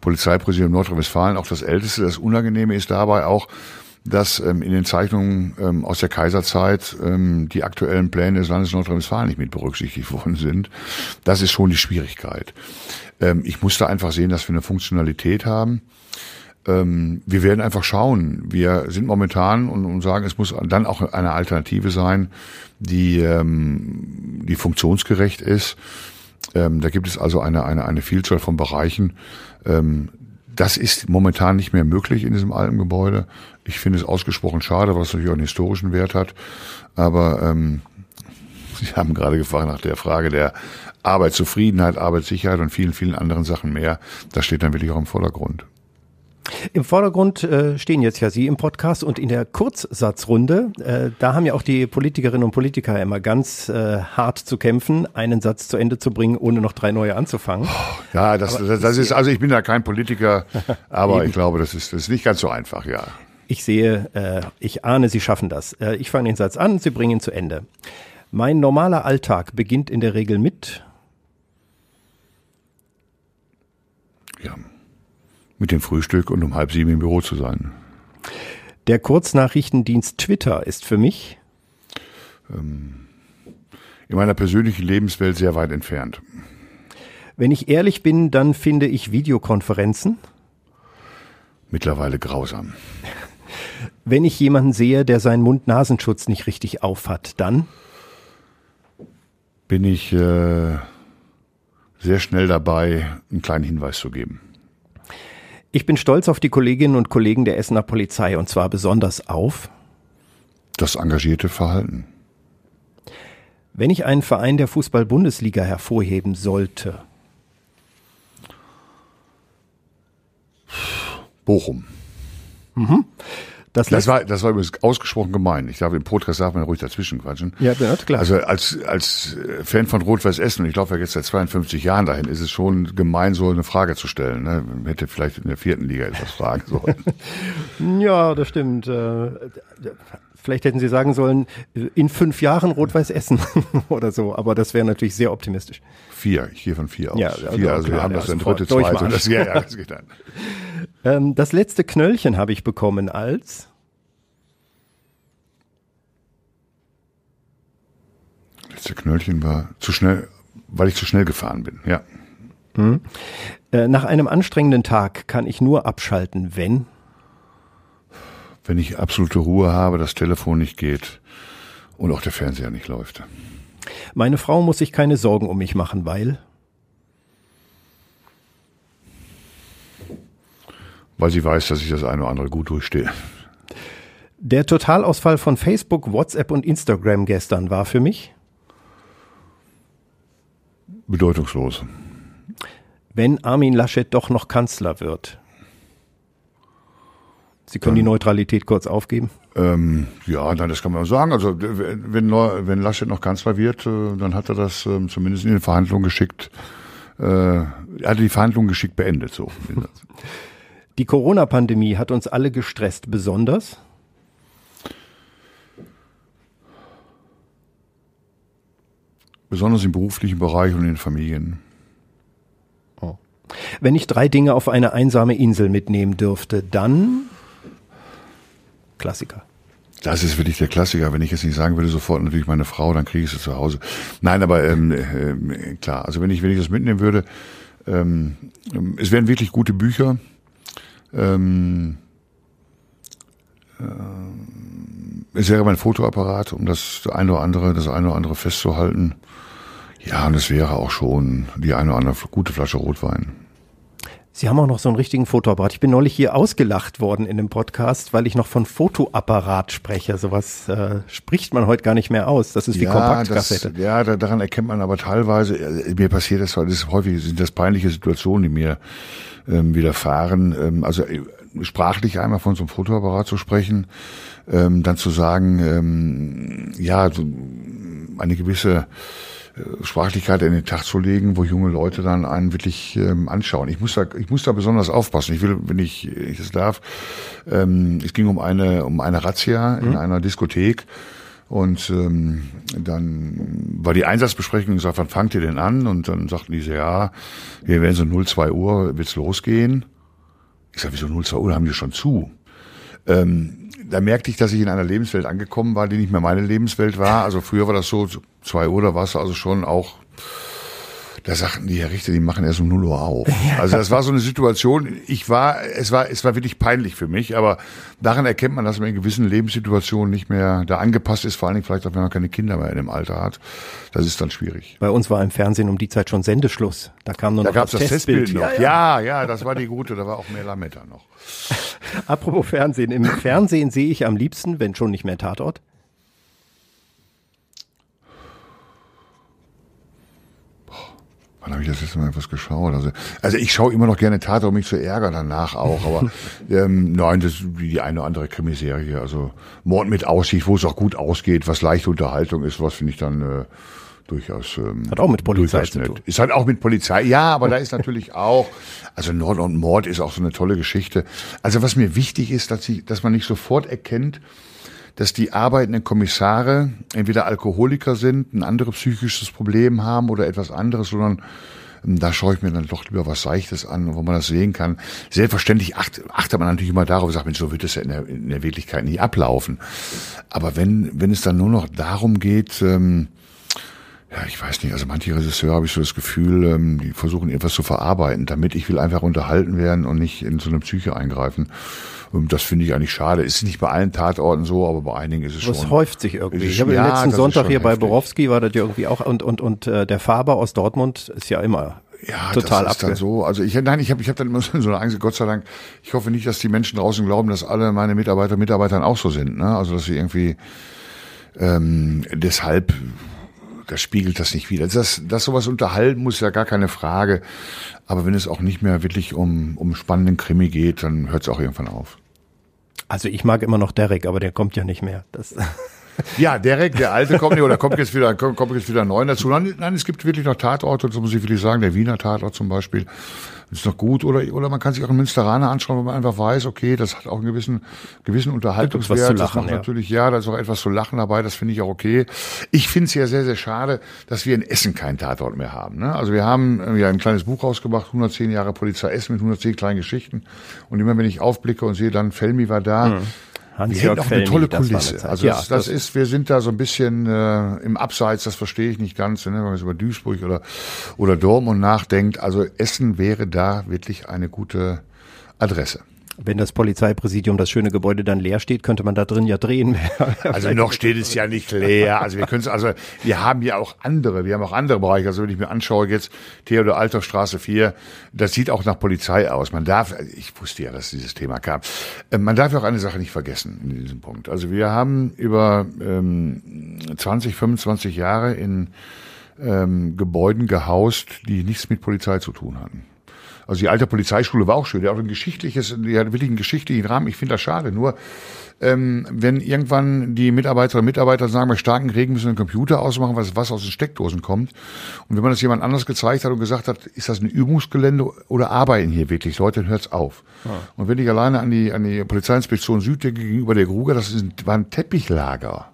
Polizeipräsidium Nordrhein-Westfalen, auch das älteste. Das Unangenehme ist dabei auch, dass ähm, in den Zeichnungen ähm, aus der Kaiserzeit ähm, die aktuellen Pläne des Landes Nordrhein-Westfalen nicht mit berücksichtigt worden sind. Das ist schon die Schwierigkeit. Ähm, ich musste einfach sehen, dass wir eine Funktionalität haben ähm, wir werden einfach schauen. Wir sind momentan und, und, sagen, es muss dann auch eine Alternative sein, die, ähm, die funktionsgerecht ist. Ähm, da gibt es also eine, eine, eine Vielzahl von Bereichen. Ähm, das ist momentan nicht mehr möglich in diesem alten Gebäude. Ich finde es ausgesprochen schade, was natürlich auch einen historischen Wert hat. Aber ähm, <laughs> Sie haben gerade gefragt nach der Frage der Arbeitszufriedenheit, Arbeitssicherheit und vielen, vielen anderen Sachen mehr. Das steht dann wirklich auch im Vordergrund. Im Vordergrund äh, stehen jetzt ja Sie im Podcast und in der Kurzsatzrunde, äh, da haben ja auch die Politikerinnen und Politiker immer ganz äh, hart zu kämpfen, einen Satz zu Ende zu bringen, ohne noch drei neue anzufangen. Ja, das, das, das ist, also ich bin ja kein Politiker, <laughs> aber ich glaube, das ist, das ist nicht ganz so einfach, ja. Ich sehe, äh, ich ahne, Sie schaffen das. Äh, ich fange den Satz an, Sie bringen ihn zu Ende. Mein normaler Alltag beginnt in der Regel mit ja, mit dem Frühstück und um halb sieben im Büro zu sein. Der Kurznachrichtendienst Twitter ist für mich ähm, in meiner persönlichen Lebenswelt sehr weit entfernt. Wenn ich ehrlich bin, dann finde ich Videokonferenzen mittlerweile grausam. <laughs> Wenn ich jemanden sehe, der seinen Mund-Nasenschutz nicht richtig aufhat, dann bin ich äh, sehr schnell dabei, einen kleinen Hinweis zu geben. Ich bin stolz auf die Kolleginnen und Kollegen der Essener Polizei und zwar besonders auf das engagierte Verhalten. Wenn ich einen Verein der Fußball-Bundesliga hervorheben sollte. Bochum. Mhm. Das, das, war, das war übrigens ausgesprochen gemein. Ich glaube, im Podcast darf man ruhig dazwischen quatschen. Ja, ja klar. Also als, als Fan von Rot-Weiß Essen, und ich laufe ja jetzt seit 52 Jahren dahin, ist es schon gemein, so eine Frage zu stellen. Ne? Man hätte vielleicht in der vierten Liga etwas fragen sollen. <laughs> ja, das stimmt. Äh, vielleicht hätten Sie sagen sollen, in fünf Jahren Rot-Weiß Essen <laughs> oder so, aber das wäre natürlich sehr optimistisch. Vier, ich gehe von vier aus. Ja, also vier, also wir haben das dann dritte, zweite. Das, ja, ja, das <laughs> geht dann. Ähm, das letzte Knöllchen habe ich bekommen als letzte Knöllchen war zu schnell, weil ich zu schnell gefahren bin, ja. Hm. Äh, nach einem anstrengenden Tag kann ich nur abschalten, wenn? Wenn ich absolute Ruhe habe, das Telefon nicht geht und auch der Fernseher nicht läuft. Meine Frau muss sich keine Sorgen um mich machen, weil? Weil sie weiß, dass ich das eine oder andere gut durchstehe. Der Totalausfall von Facebook, WhatsApp und Instagram gestern war für mich bedeutungslos. Wenn Armin Laschet doch noch Kanzler wird. Sie können Dann, die Neutralität kurz aufgeben. Ähm, ja, nein, das kann man sagen. Also wenn, wenn Laschet noch Kanzler wird, äh, dann hat er das ähm, zumindest in den Verhandlungen geschickt äh, hatte die Verhandlungen geschickt beendet. So. <laughs> Die Corona-Pandemie hat uns alle gestresst, besonders? Besonders im beruflichen Bereich und in den Familien. Oh. Wenn ich drei Dinge auf eine einsame Insel mitnehmen dürfte, dann Klassiker. Das ist wirklich der Klassiker. Wenn ich jetzt nicht sagen würde, sofort natürlich meine Frau, dann kriege ich sie zu Hause. Nein, aber ähm, äh, klar, also wenn ich, wenn ich das mitnehmen würde, ähm, es wären wirklich gute Bücher. Ähm, äh, es wäre mein Fotoapparat, um das eine oder andere, das eine oder andere festzuhalten. Ja, und es wäre auch schon die eine oder andere gute Flasche Rotwein. Sie haben auch noch so einen richtigen Fotoapparat. Ich bin neulich hier ausgelacht worden in dem Podcast, weil ich noch von Fotoapparat spreche. Sowas äh, spricht man heute gar nicht mehr aus. Das ist wie ja, Kompaktkassette. Das, ja, da, daran erkennt man aber teilweise, äh, mir passiert das, das ist häufig sind das peinliche Situationen, die mir ähm, widerfahren. Ähm, also äh, sprachlich einmal von so einem Fotoapparat zu sprechen, ähm, dann zu sagen, ähm, ja, so eine gewisse äh, Sprachlichkeit in den Tag zu legen, wo junge Leute dann einen wirklich ähm, anschauen. Ich muss da, ich muss da besonders aufpassen. Ich will, wenn ich, ich das darf, ähm, es ging um eine, um eine Razzia in mhm. einer Diskothek. Und ähm, dann war die Einsatzbesprechung gesagt, wann fangt ihr denn an? Und dann sagten die so, ja, wir werden so 02 Uhr, wird's losgehen. Ich sag, wieso 02 Uhr, haben die schon zu? Ähm, da merkte ich, dass ich in einer Lebenswelt angekommen war, die nicht mehr meine Lebenswelt war. Also früher war das so, zwei Uhr, da war es also schon auch, da sagten die Herr Richter, die machen erst um 0 Uhr auf. <laughs> Also das war so eine Situation, ich war, es war, es war wirklich peinlich für mich, aber daran erkennt man, dass man in gewissen Lebenssituationen nicht mehr da angepasst ist, vor allen Dingen vielleicht auch, wenn man keine Kinder mehr in dem Alter hat. Das ist dann schwierig. Bei uns war im Fernsehen um die Zeit schon Sendeschluss. Da kam nur da noch gab's das, das Testbild, Testbild noch. Ja, ja, ja, das war die gute, da war auch mehr Lametta noch. <laughs> Apropos Fernsehen. Im Fernsehen sehe ich am liebsten, wenn schon nicht mehr Tatort. Wann habe ich das letzte Mal etwas geschaut? Also, also ich schaue immer noch gerne Tatort, um mich zu ärgern danach auch. Aber <laughs> ähm, nein, das ist die eine oder andere Krimiserie. Also Mord mit Aussicht, wo es auch gut ausgeht, was leichte Unterhaltung ist, was finde ich dann äh, durchaus. Ähm, Hat auch mit Polizei zu tun. Ist halt auch mit Polizei, ja, aber da ist <laughs> natürlich auch, also Nord und Mord ist auch so eine tolle Geschichte. Also was mir wichtig ist, dass, ich, dass man nicht sofort erkennt, dass die arbeitenden Kommissare entweder Alkoholiker sind, ein anderes psychisches Problem haben oder etwas anderes, sondern ähm, da schaue ich mir dann doch lieber was Seichtes an, wo man das sehen kann. Selbstverständlich achtet, achtet man natürlich immer darauf, sagt, Mensch, so wird es ja in der, in der Wirklichkeit nie ablaufen. Aber wenn, wenn es dann nur noch darum geht, ähm, ja, ich weiß nicht, also manche Regisseure habe ich so das Gefühl, ähm, die versuchen etwas zu verarbeiten, damit ich will einfach unterhalten werden und nicht in so eine Psyche eingreifen. Und das finde ich eigentlich schade. Ist nicht bei allen Tatorten so, aber bei einigen ist es das schon. Das häuft sich irgendwie. Ich habe ja, den letzten Sonntag hier bei Borowski war das ja irgendwie auch und und und äh, der Faber aus Dortmund ist ja immer ja, total das ist dann so. Also ich nein, ich habe ich hab dann immer <laughs> so eine Angst, Gott sei Dank. Ich hoffe nicht, dass die Menschen draußen glauben, dass alle meine Mitarbeiter Mitarbeitern auch so sind. Ne? Also dass sie irgendwie ähm, deshalb das spiegelt das nicht wieder. Das, das sowas unterhalten muss, ja gar keine Frage. Aber wenn es auch nicht mehr wirklich um, um spannenden Krimi geht, dann hört es auch irgendwann auf. Also ich mag immer noch Derek, aber der kommt ja nicht mehr. Das <laughs> ja, Derek, der alte kommt nicht, oder kommt jetzt wieder, kommt, kommt jetzt wieder neu dazu. Nein, nein, es gibt wirklich noch Tatorte, so muss ich wirklich sagen, der Wiener Tatort zum Beispiel ist noch gut. Oder, oder man kann sich auch einen Münsteraner anschauen, wo man einfach weiß, okay, das hat auch einen gewissen, gewissen Unterhaltungswert. Lachen, das ja. natürlich, ja, da ist auch etwas zu lachen dabei, das finde ich auch okay. Ich finde es ja sehr, sehr schade, dass wir in Essen keinen Tatort mehr haben. Ne? Also wir haben ja ein kleines Buch rausgebracht, 110 Jahre Polizei Essen mit 110 kleinen Geschichten. Und immer wenn ich aufblicke und sehe, dann Felmi war da, mhm Hans-Jörg auch eine tolle Kulisse. Also ja, das, das, das, ist, wir sind da so ein bisschen äh, im Abseits, das verstehe ich nicht ganz, ne, wenn man jetzt über Duisburg oder, oder Dortmund nachdenkt. Also Essen wäre da wirklich eine gute Adresse. Wenn das Polizeipräsidium, das schöne Gebäude dann leer steht, könnte man da drin ja drehen. <laughs> also noch steht es ja nicht leer. Also wir können es, also wir haben ja auch andere, wir haben auch andere Bereiche. Also wenn ich mir anschaue jetzt Theodor Alter Straße 4, das sieht auch nach Polizei aus. Man darf, ich wusste ja, dass dieses Thema kam. Äh, man darf ja auch eine Sache nicht vergessen in diesem Punkt. Also wir haben über ähm, 20, 25 Jahre in ähm, Gebäuden gehaust, die nichts mit Polizei zu tun hatten. Also die alte Polizeischule war auch schön, die hat auch ein geschichtliches, die hat wirklich einen geschichtlichen Rahmen. Ich finde das schade. Nur ähm, wenn irgendwann die Mitarbeiterinnen und Mitarbeiter sagen, bei starken Regen müssen wir einen Computer ausmachen, was, was aus den Steckdosen kommt. Und wenn man das jemand anders gezeigt hat und gesagt hat, ist das ein Übungsgelände oder arbeiten hier wirklich Leute, dann hört's auf. Ja. Und wenn ich alleine an die, an die Polizeiinspektion Süd gegenüber der Gruger, das ist ein, war ein Teppichlager.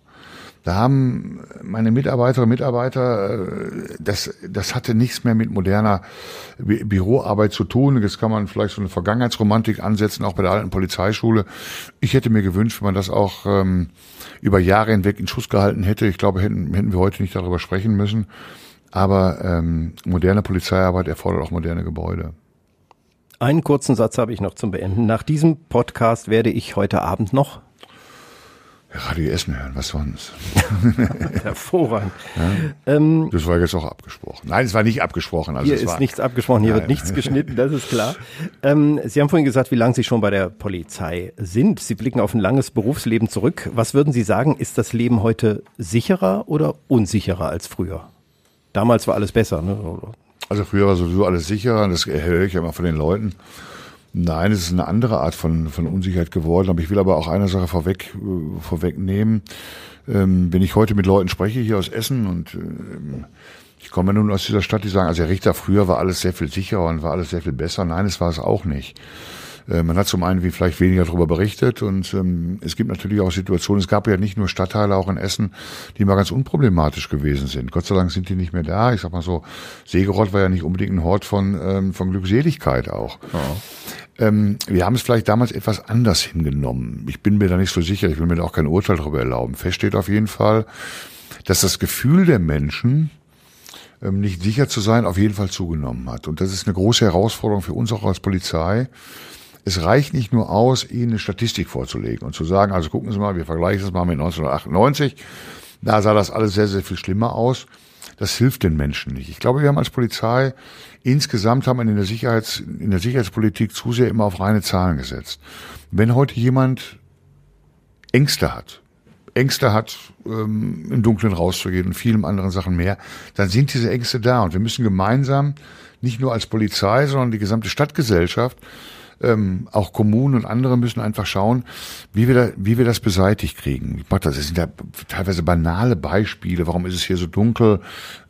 Da haben meine Mitarbeiterinnen und Mitarbeiter, äh, das, das hatte nichts mehr mit moderner Büroarbeit zu tun. Jetzt kann man vielleicht so eine Vergangenheitsromantik ansetzen, auch bei der alten Polizeischule. Ich hätte mir gewünscht, wenn man das auch ähm, über Jahre hinweg in Schuss gehalten hätte. Ich glaube, hätten, hätten wir heute nicht darüber sprechen müssen. Aber ähm, moderne Polizeiarbeit erfordert auch moderne Gebäude. Einen kurzen Satz habe ich noch zum Beenden. Nach diesem Podcast werde ich heute Abend noch Radio Essen hören, was sonst? <laughs> Hervorragend. Ja? Ähm, das war jetzt auch abgesprochen. Nein, es war nicht abgesprochen. Also hier ist nichts abgesprochen, hier nein. wird nichts geschnitten, das ist klar. <laughs> Ähm, Sie haben vorhin gesagt, wie lange Sie schon bei der Polizei sind. Sie blicken auf ein langes Berufsleben zurück. Was würden Sie sagen, ist das Leben heute sicherer oder unsicherer als früher? Damals war alles besser, ne? Also früher war sowieso alles sicherer, das höre ich ja immer von den Leuten. Nein, es ist eine andere Art von, von Unsicherheit geworden. Aber ich will aber auch eine Sache vorweg, äh, vorwegnehmen. Ähm, wenn ich heute mit Leuten spreche hier aus Essen und ähm, ich komme nun aus dieser Stadt, die sagen, also Herr Richter, früher war alles sehr viel sicherer und war alles sehr viel besser. Nein, es war es auch nicht. Äh, man hat zum einen wie vielleicht weniger darüber berichtet und ähm, es gibt natürlich auch Situationen, es gab ja nicht nur Stadtteile auch in Essen, die mal ganz unproblematisch gewesen sind. Gott sei Dank sind die nicht mehr da. Ich sag mal so, Segerott war ja nicht unbedingt ein Hort von, ähm, von Glückseligkeit auch. Ja. Ähm, wir haben es vielleicht damals etwas anders hingenommen. Ich bin mir da nicht so sicher, ich will mir da auch kein Urteil darüber erlauben. Fest steht auf jeden Fall, dass das Gefühl der Menschen, ähm, nicht sicher zu sein, auf jeden Fall zugenommen hat. Und das ist eine große Herausforderung für uns auch als Polizei, es reicht nicht nur aus, Ihnen eine Statistik vorzulegen und zu sagen, also gucken Sie mal, wir vergleichen das mal mit 1998. Da sah das alles sehr, sehr viel schlimmer aus. Das hilft den Menschen nicht. Ich glaube, wir haben als Polizei insgesamt haben wir in der Sicherheits, in der Sicherheitspolitik zu sehr immer auf reine Zahlen gesetzt. Wenn heute jemand Ängste hat, Ängste hat, ähm, im Dunkeln rauszugehen und vielen anderen Sachen mehr, dann sind diese Ängste da und wir müssen gemeinsam, nicht nur als Polizei, sondern die gesamte Stadtgesellschaft, ähm, auch Kommunen und andere müssen einfach schauen, wie wir, da, wie wir das beseitigt kriegen. Ich mach das, das sind ja teilweise banale Beispiele. Warum ist es hier so dunkel?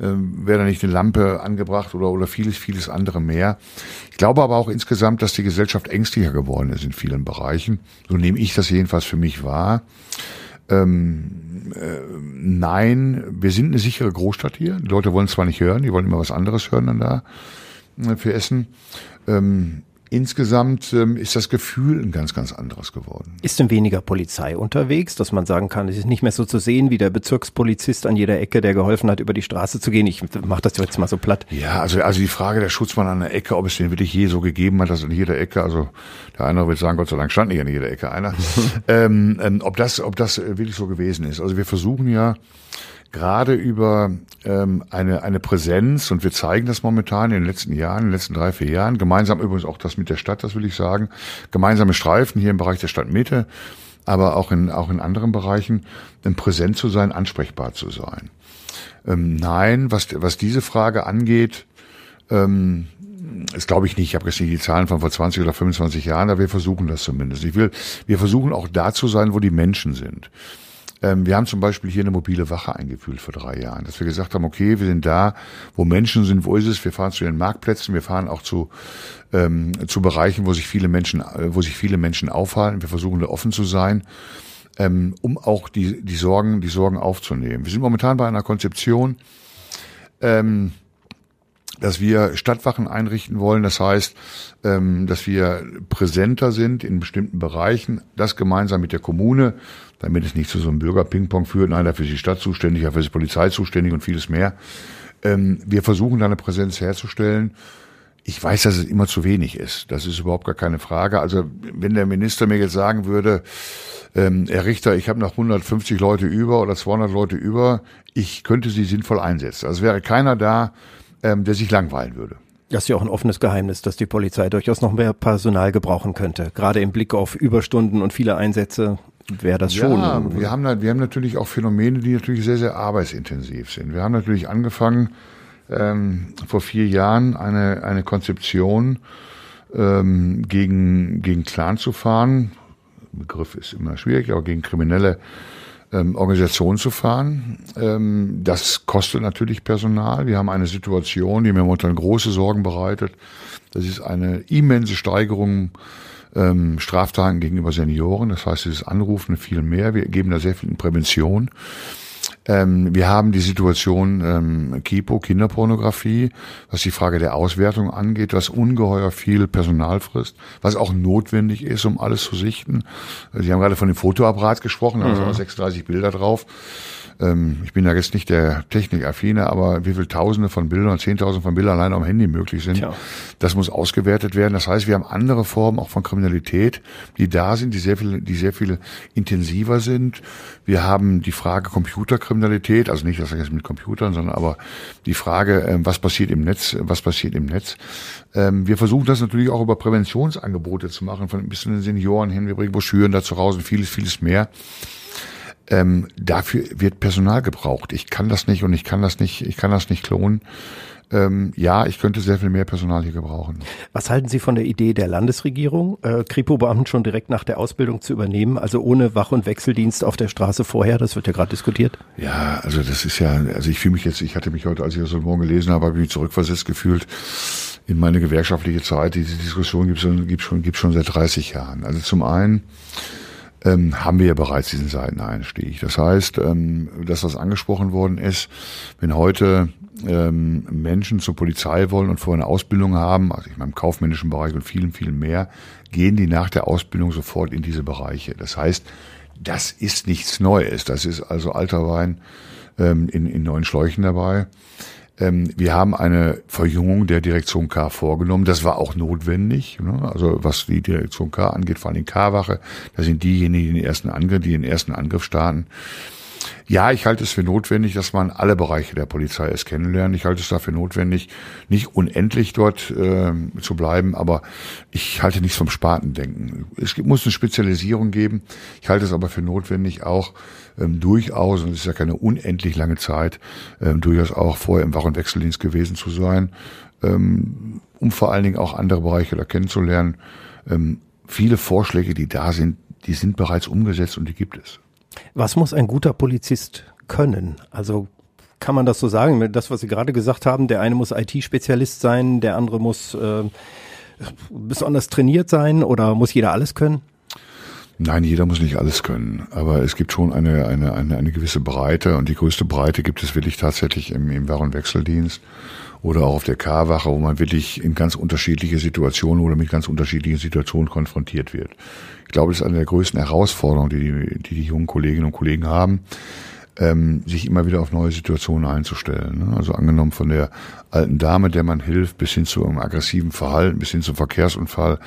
Ähm, Wäre da nicht eine Lampe angebracht oder, oder vieles, vieles andere mehr? Ich glaube aber auch insgesamt, dass die Gesellschaft ängstlicher geworden ist in vielen Bereichen. So nehme ich das jedenfalls für mich wahr. Ähm, äh, nein, wir sind eine sichere Großstadt hier. Die Leute wollen zwar nicht hören, die wollen immer was anderes hören dann da äh, für Essen. Ähm, insgesamt ähm, ist das Gefühl ein ganz, ganz anderes geworden. Ist denn weniger Polizei unterwegs, dass man sagen kann, es ist nicht mehr so zu sehen wie der Bezirkspolizist an jeder Ecke, der geholfen hat, über die Straße zu gehen? Ich mache das jetzt mal so platt. Ja, also, also die Frage der Schutzmann an der Ecke, ob es den wirklich je so gegeben hat, dass an jeder Ecke, also der eine wird sagen, Gott sei Dank stand nicht an jeder Ecke einer, <laughs> ähm, ähm, ob das, ob das wirklich so gewesen ist. Also wir versuchen ja, gerade über ähm, eine, eine Präsenz, und wir zeigen das momentan in den letzten Jahren, in den letzten drei, vier Jahren, gemeinsam übrigens auch das mit der Stadt, das will ich sagen, gemeinsame Streifen hier im Bereich der Stadtmitte, aber auch in, auch in anderen Bereichen, dann präsent zu sein, ansprechbar zu sein. Ähm, nein, was, was diese Frage angeht, ähm, das glaube ich nicht. Ich habe jetzt nicht die Zahlen von vor 20 oder 25 Jahren, aber wir versuchen das zumindest. Ich will, wir versuchen auch da zu sein, wo die Menschen sind. Ähm, wir haben zum Beispiel hier eine mobile Wache eingeführt vor drei Jahren, dass wir gesagt haben, okay, wir sind da, wo Menschen sind, wo ist es? Wir fahren zu den Marktplätzen, wir fahren auch zu ähm, zu Bereichen, wo sich viele Menschen, äh, wo sich viele Menschen aufhalten. Wir versuchen da offen zu sein, ähm, um auch die die Sorgen die Sorgen aufzunehmen. Wir sind momentan bei einer Konzeption. Ähm, dass wir Stadtwachen einrichten wollen. Das heißt, ähm, dass wir präsenter sind in bestimmten Bereichen, das gemeinsam mit der Kommune damit es nicht zu so einem Bürger-Ping-Pong führt. Nein, dafür ist die Stadt zuständig, dafür ist die Polizei zuständig und vieles mehr. Ähm, wir versuchen da eine Präsenz herzustellen. Ich weiß, dass es immer zu wenig ist. Das ist überhaupt gar keine Frage. Also wenn der Minister mir jetzt sagen würde, ähm, Herr Richter, ich habe noch 150 Leute über oder 200 Leute über, ich könnte sie sinnvoll einsetzen. Also wäre keiner da, ähm, der sich langweilen würde. Das ist ja auch ein offenes Geheimnis, dass die Polizei durchaus noch mehr Personal gebrauchen könnte. Gerade im Blick auf Überstunden und viele Einsätze wäre das schon. Ja, wir haben, wir haben natürlich auch Phänomene, die natürlich sehr, sehr arbeitsintensiv sind. Wir haben natürlich angefangen ähm, vor vier Jahren eine, eine Konzeption ähm, gegen, gegen Clan zu fahren. Begriff ist immer schwierig, aber gegen kriminelle ähm, Organisationen zu fahren. Ähm, das kostet natürlich Personal. Wir haben eine Situation, die mir momentan große Sorgen bereitet. Das ist eine immense Steigerung ähm, Straftaten gegenüber Senioren. Das heißt, dieses Anrufen viel mehr. Wir geben da sehr viel in Prävention. Ähm, wir haben die Situation ähm, Kipo, Kinderpornografie, was die Frage der Auswertung angeht, was ungeheuer viel Personal frisst, was auch notwendig ist, um alles zu sichten. Sie haben gerade von dem Fotoapparat gesprochen, da mhm. sind 36 Bilder drauf ähm, ich bin da jetzt nicht der Technikaffine, aber wie viel Tausende von Bildern, Zehntausende von Bildern allein am Handy möglich sind, Tja. das muss ausgewertet werden. Das heißt, wir haben andere Formen auch von Kriminalität, die da sind, die sehr viel, die sehr viel intensiver sind. Wir haben die Frage Computerkriminalität, also nicht das jetzt mit Computern, sondern aber die Frage, ähm, was passiert im Netz, was passiert im Netz. Ähm, wir versuchen das natürlich auch über Präventionsangebote zu machen, von ein bisschen den Senioren hin. Wir bringen Broschüren dazu raus und vieles, vieles mehr. Ähm, dafür wird Personal gebraucht. Ich kann das nicht und ich kann das nicht, ich kann das nicht klonen. Ähm, ja, ich könnte sehr viel mehr Personal hier gebrauchen. Was halten Sie von der Idee der Landesregierung, äh, Kripo-Beamten schon direkt nach der Ausbildung zu übernehmen, also ohne Wach- und Wechseldienst auf der Straße vorher? Das wird ja gerade diskutiert. Ja, also das ist ja, also ich fühle mich jetzt, ich hatte mich heute, als ich das so morgen gelesen habe, habe ich mich zurückversetzt gefühlt in meine gewerkschaftliche Zeit. Diese Diskussion gibt es schon, gibt schon, gibt schon seit 30 Jahren. Also zum einen ähm, haben wir ja bereits diesen Seiteneinstieg. Das heißt, ähm, das, was angesprochen worden ist, wenn heute ähm, Menschen zur Polizei wollen und vorher eine Ausbildung haben, also ich meine im kaufmännischen Bereich und vielen, vielen mehr, gehen die nach der Ausbildung sofort in diese Bereiche. Das heißt, das ist nichts Neues. Das ist also alter Wein ähm, in, in neuen Schläuchen dabei. Ähm, wir haben eine Verjüngung der Direktion K vorgenommen. Das war auch notwendig. Ne? Also was die Direktion K angeht, vor allem K-Wache, das sind diejenigen, die den ersten Angriff, die den ersten Angriff starten. Ja, ich halte es für notwendig, dass man alle Bereiche der Polizei es kennenlernt. Ich halte es dafür notwendig, nicht unendlich dort äh, zu bleiben, aber ich halte nichts vom Spatendenken. Es muss eine Spezialisierung geben. Ich halte es aber für notwendig, auch ähm, durchaus, und es ist ja keine unendlich lange Zeit, ähm, durchaus auch vorher im Wach- und Wechseldienst gewesen zu sein, ähm, um vor allen Dingen auch andere Bereiche da kennenzulernen. Ähm, viele Vorschläge, die da sind, die sind bereits umgesetzt und die gibt es. Was muss ein guter Polizist können? Also kann man das so sagen? Das, was Sie gerade gesagt haben, der eine muss IT-Spezialist sein, der andere muss äh, besonders trainiert sein oder muss jeder alles können? Nein, jeder muss nicht alles können, aber es gibt schon eine, eine, eine, eine gewisse Breite und die größte Breite gibt es wirklich tatsächlich im, im und Wechseldienst oder auch auf der K-Wache, wo man wirklich in ganz unterschiedliche Situationen oder mit ganz unterschiedlichen Situationen konfrontiert wird. Ich glaube, das ist eine der größten Herausforderungen, die die, die, die jungen Kolleginnen und Kollegen haben, ähm, sich immer wieder auf neue Situationen einzustellen. Ne? Also angenommen von der alten Dame, der man hilft, bis hin zu einem aggressiven Verhalten, bis hin zum Verkehrsunfall,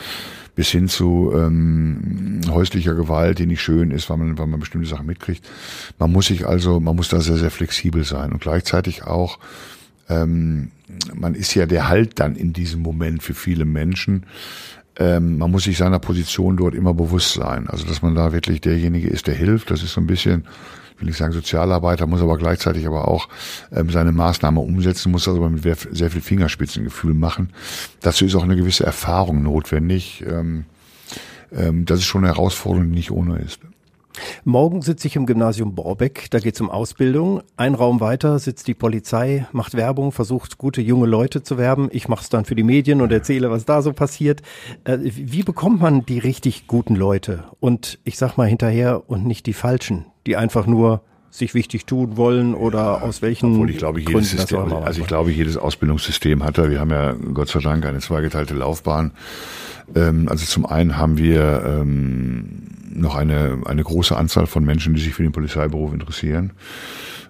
bis hin zu ähm, häuslicher Gewalt, die nicht schön ist, weil man, weil man bestimmte Sachen mitkriegt. Man muss sich also, man muss da sehr, sehr flexibel sein und gleichzeitig auch, ähm, man ist ja der Halt dann in diesem Moment für viele Menschen. Ähm, man muss sich seiner Position dort immer bewusst sein. Also, dass man da wirklich derjenige ist, der hilft. Das ist so ein bisschen will ich sagen Sozialarbeiter, muss aber gleichzeitig aber auch ähm, seine Maßnahme umsetzen, muss das aber mit sehr viel Fingerspitzengefühl machen. Dazu ist auch eine gewisse Erfahrung notwendig. Ähm, ähm, das ist schon eine Herausforderung, die nicht ohne ist. Morgen sitze ich im Gymnasium Borbeck, da geht es um Ausbildung. Ein Raum weiter sitzt die Polizei, macht Werbung, versucht gute junge Leute zu werben. Ich mache es dann für die Medien und erzähle, was da so passiert. Äh, wie bekommt man die richtig guten Leute? Und ich sag mal hinterher und nicht die falschen, die einfach nur sich wichtig tun wollen oder aus welchen Obwohl ich glaube, jedes Gründen System, also ich glaube, jedes Ausbildungssystem hat da. Wir haben ja Gott sei Dank eine zweigeteilte Laufbahn. Ähm, also zum einen haben wir ähm, noch eine, eine große Anzahl von Menschen, die sich für den Polizeiberuf interessieren.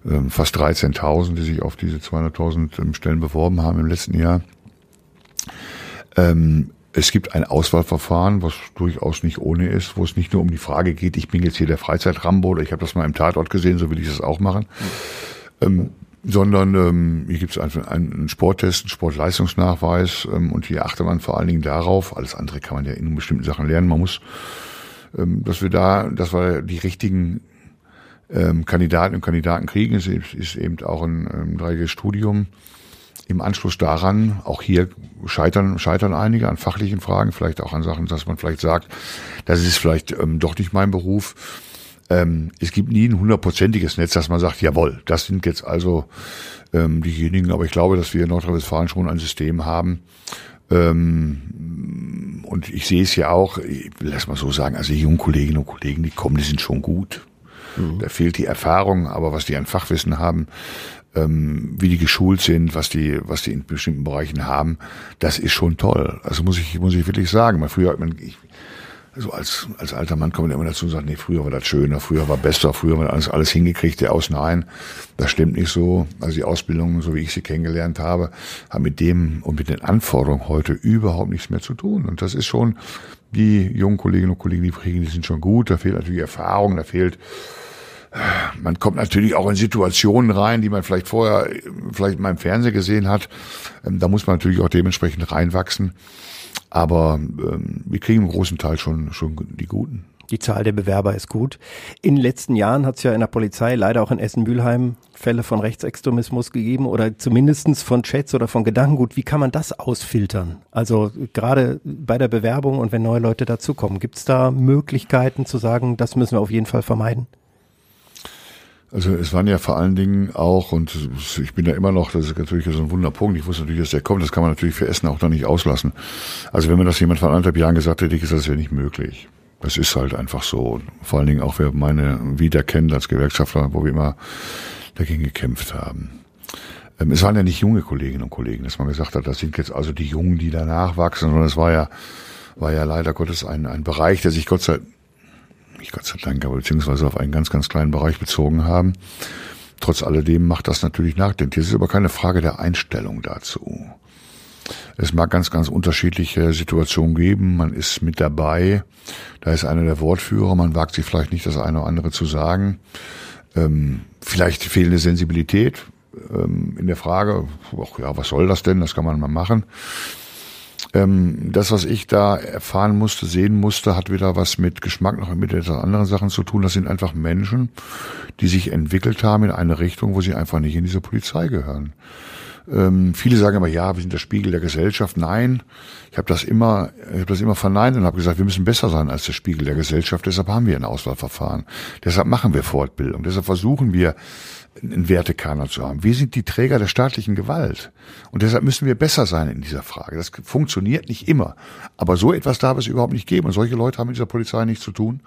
Ähm, fast 13.000, die sich auf diese 200.000 Stellen beworben haben im letzten Jahr. Es gibt ein Auswahlverfahren, was durchaus nicht ohne ist, wo es nicht nur um die Frage geht, ich bin jetzt hier der Freizeitrambo oder ich habe das mal im Tatort gesehen, so will ich das auch machen. Ähm, sondern ähm, hier gibt es einen, einen Sporttest, einen Sportleistungsnachweis ähm, und hier achte man vor allen Dingen darauf, alles andere kann man ja in bestimmten Sachen lernen, man muss, ähm, dass wir da, dass wir die richtigen ähm, Kandidaten und Kandidaten kriegen, ist, ist eben auch ein ähm, dreijähriges Studium im Anschluss daran, auch hier scheitern, scheitern einige an fachlichen Fragen, vielleicht auch an Sachen, dass man vielleicht sagt, das ist vielleicht ähm, doch nicht mein Beruf. Ähm, es gibt nie ein hundertprozentiges Netz, dass man sagt, jawohl, das sind jetzt also ähm, diejenigen, aber ich glaube, dass wir in Nordrhein-Westfalen schon ein System haben, ähm, und ich sehe es ja auch, lass mal so sagen, also die jungen Kolleginnen und Kollegen, die kommen, die sind schon gut. Mhm. Da fehlt die Erfahrung, aber was die an Fachwissen haben, ähm, wie die geschult sind, was die, was die in bestimmten Bereichen haben, das ist schon toll. Also muss ich, muss ich wirklich sagen. Mal früher hat man, ich, so als, als alter Mann kommt man immer dazu und sagt, nee, früher war das schöner, früher war besser, früher wir alles, alles hingekriegt, der Außen ein. Das stimmt nicht so. Also die Ausbildung, so wie ich sie kennengelernt habe, haben mit dem und mit den Anforderungen heute überhaupt nichts mehr zu tun. Und das ist schon, die jungen Kolleginnen und Kollegen, die prägen, die sind schon gut. Da fehlt natürlich Erfahrung, da fehlt man kommt natürlich auch in Situationen rein, die man vielleicht vorher vielleicht mal im Fernsehen gesehen hat. Ähm, da muss man natürlich auch dementsprechend reinwachsen. Aber ähm, wir kriegen im großen Teil schon, schon die Guten. Die Zahl der Bewerber ist gut. In den letzten Jahren hat es ja in der Polizei leider auch in Essen-Mülheim Fälle von Rechtsextremismus gegeben oder zumindestens von Chats oder von Gedankengut. Wie kann man das ausfiltern? Also gerade bei der Bewerbung und wenn neue Leute dazukommen, gibt es da Möglichkeiten zu sagen, das müssen wir auf jeden Fall vermeiden? Also es waren ja vor allen Dingen auch, und ich bin da immer noch, das ist natürlich so ein Wunderpunkt, ich wusste natürlich, dass der kommt, das kann man natürlich für Essen auch noch nicht auslassen. Also wenn mir das jemand vor anderthalb Jahren gesagt hätte, ich gesagt, das wäre nicht möglich. Das ist halt einfach so. Vor allen Dingen auch, wer meine wieder kennt als Gewerkschaftler, wo wir immer dagegen gekämpft haben. Ähm, es waren ja nicht junge Kolleginnen und Kollegen, dass man gesagt hat, das sind jetzt also die Jungen, die danach wachsen, sondern es war ja, war ja leider Gottes ein, ein Bereich, der sich Gott sei nicht Gott sei Dank, aber beziehungsweise auf einen ganz, ganz kleinen Bereich bezogen haben. Trotz alledem macht das natürlich nachdenklich. Es ist aber keine Frage der Einstellung dazu. Es mag ganz, ganz unterschiedliche Situationen geben. Man ist mit dabei. Da ist einer der Wortführer. Man wagt sich vielleicht nicht, das eine oder andere zu sagen. Ähm, vielleicht fehlende Sensibilität ähm, in der Frage, ach ja, was soll das denn? Das kann man mal machen. Ähm, das, was ich da erfahren musste, sehen musste, hat wieder was mit Geschmack noch mit etwas anderen Sachen zu tun. Das sind einfach Menschen, die sich entwickelt haben in eine Richtung, wo sie einfach nicht in diese Polizei gehören. Ähm, viele sagen aber, ja, wir sind der Spiegel der Gesellschaft. Nein, ich habe das immer, ich habe das immer verneint und habe gesagt, wir müssen besser sein als der Spiegel der Gesellschaft. Deshalb haben wir ein Auswahlverfahren. Deshalb machen wir Fortbildung. Deshalb versuchen wir einen Wertekanon zu haben. Wir sind die Träger der staatlichen Gewalt. Und deshalb müssen wir besser sein in dieser Frage. Das funktioniert nicht immer. Aber so etwas darf es überhaupt nicht geben. Und solche Leute haben mit dieser Polizei nichts zu tun.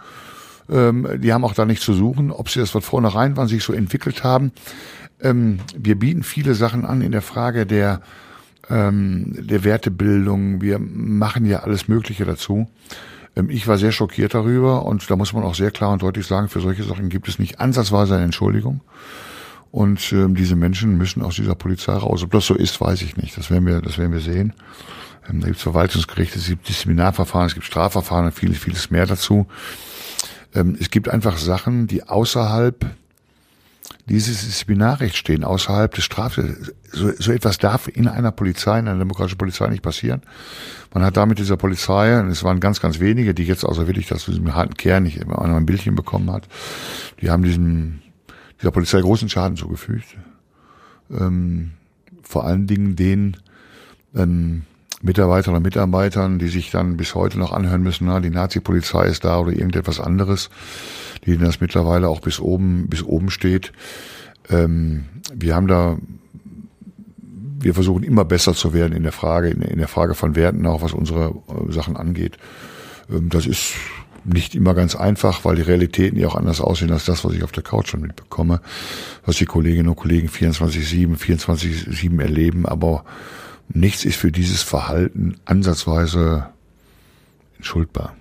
Ähm, die haben auch da nichts zu suchen. Ob sie das von vornherein waren, sich so entwickelt haben. Ähm, wir bieten viele Sachen an in der Frage der, ähm, der Wertebildung. Wir machen ja alles Mögliche dazu. Ähm, ich war sehr schockiert darüber und da muss man auch sehr klar und deutlich sagen, für solche Sachen gibt es nicht ansatzweise eine Entschuldigung. Und ähm, diese Menschen müssen aus dieser Polizei raus. Ob das so ist, weiß ich nicht. Das werden wir, das werden wir sehen. Ähm, da gibt es Verwaltungsgerichte, es gibt Disziplinarverfahren, es gibt Strafverfahren und vieles, vieles mehr dazu. Ähm, es gibt einfach Sachen, die außerhalb dieses Disziplinarrecht stehen, außerhalb des Strafes. So, so etwas darf in einer Polizei, in einer demokratischen Polizei nicht passieren. Man hat damit dieser Polizei, und es waren ganz, ganz wenige, die jetzt außer wirklich das diesem harten Kern nicht immer ein Bildchen bekommen hat, die haben diesen dieser Polizei großen Schaden zugefügt. Ähm, vor allen Dingen den ähm, Mitarbeiterinnen und Mitarbeitern, die sich dann bis heute noch anhören müssen, na, die Nazi-Polizei ist da oder irgendetwas anderes, denen das mittlerweile auch bis oben, bis oben steht. Ähm, wir haben da, wir versuchen immer besser zu werden in der Frage, in, in der Frage von Werten, auch was unsere äh, Sachen angeht. Ähm, das ist nicht immer ganz einfach, weil die Realitäten ja auch anders aussehen als das, was ich auf der Couch schon mitbekomme, was die Kolleginnen und Kollegen 24-7, 24-7 erleben, aber nichts ist für dieses Verhalten ansatzweise entschuldbar.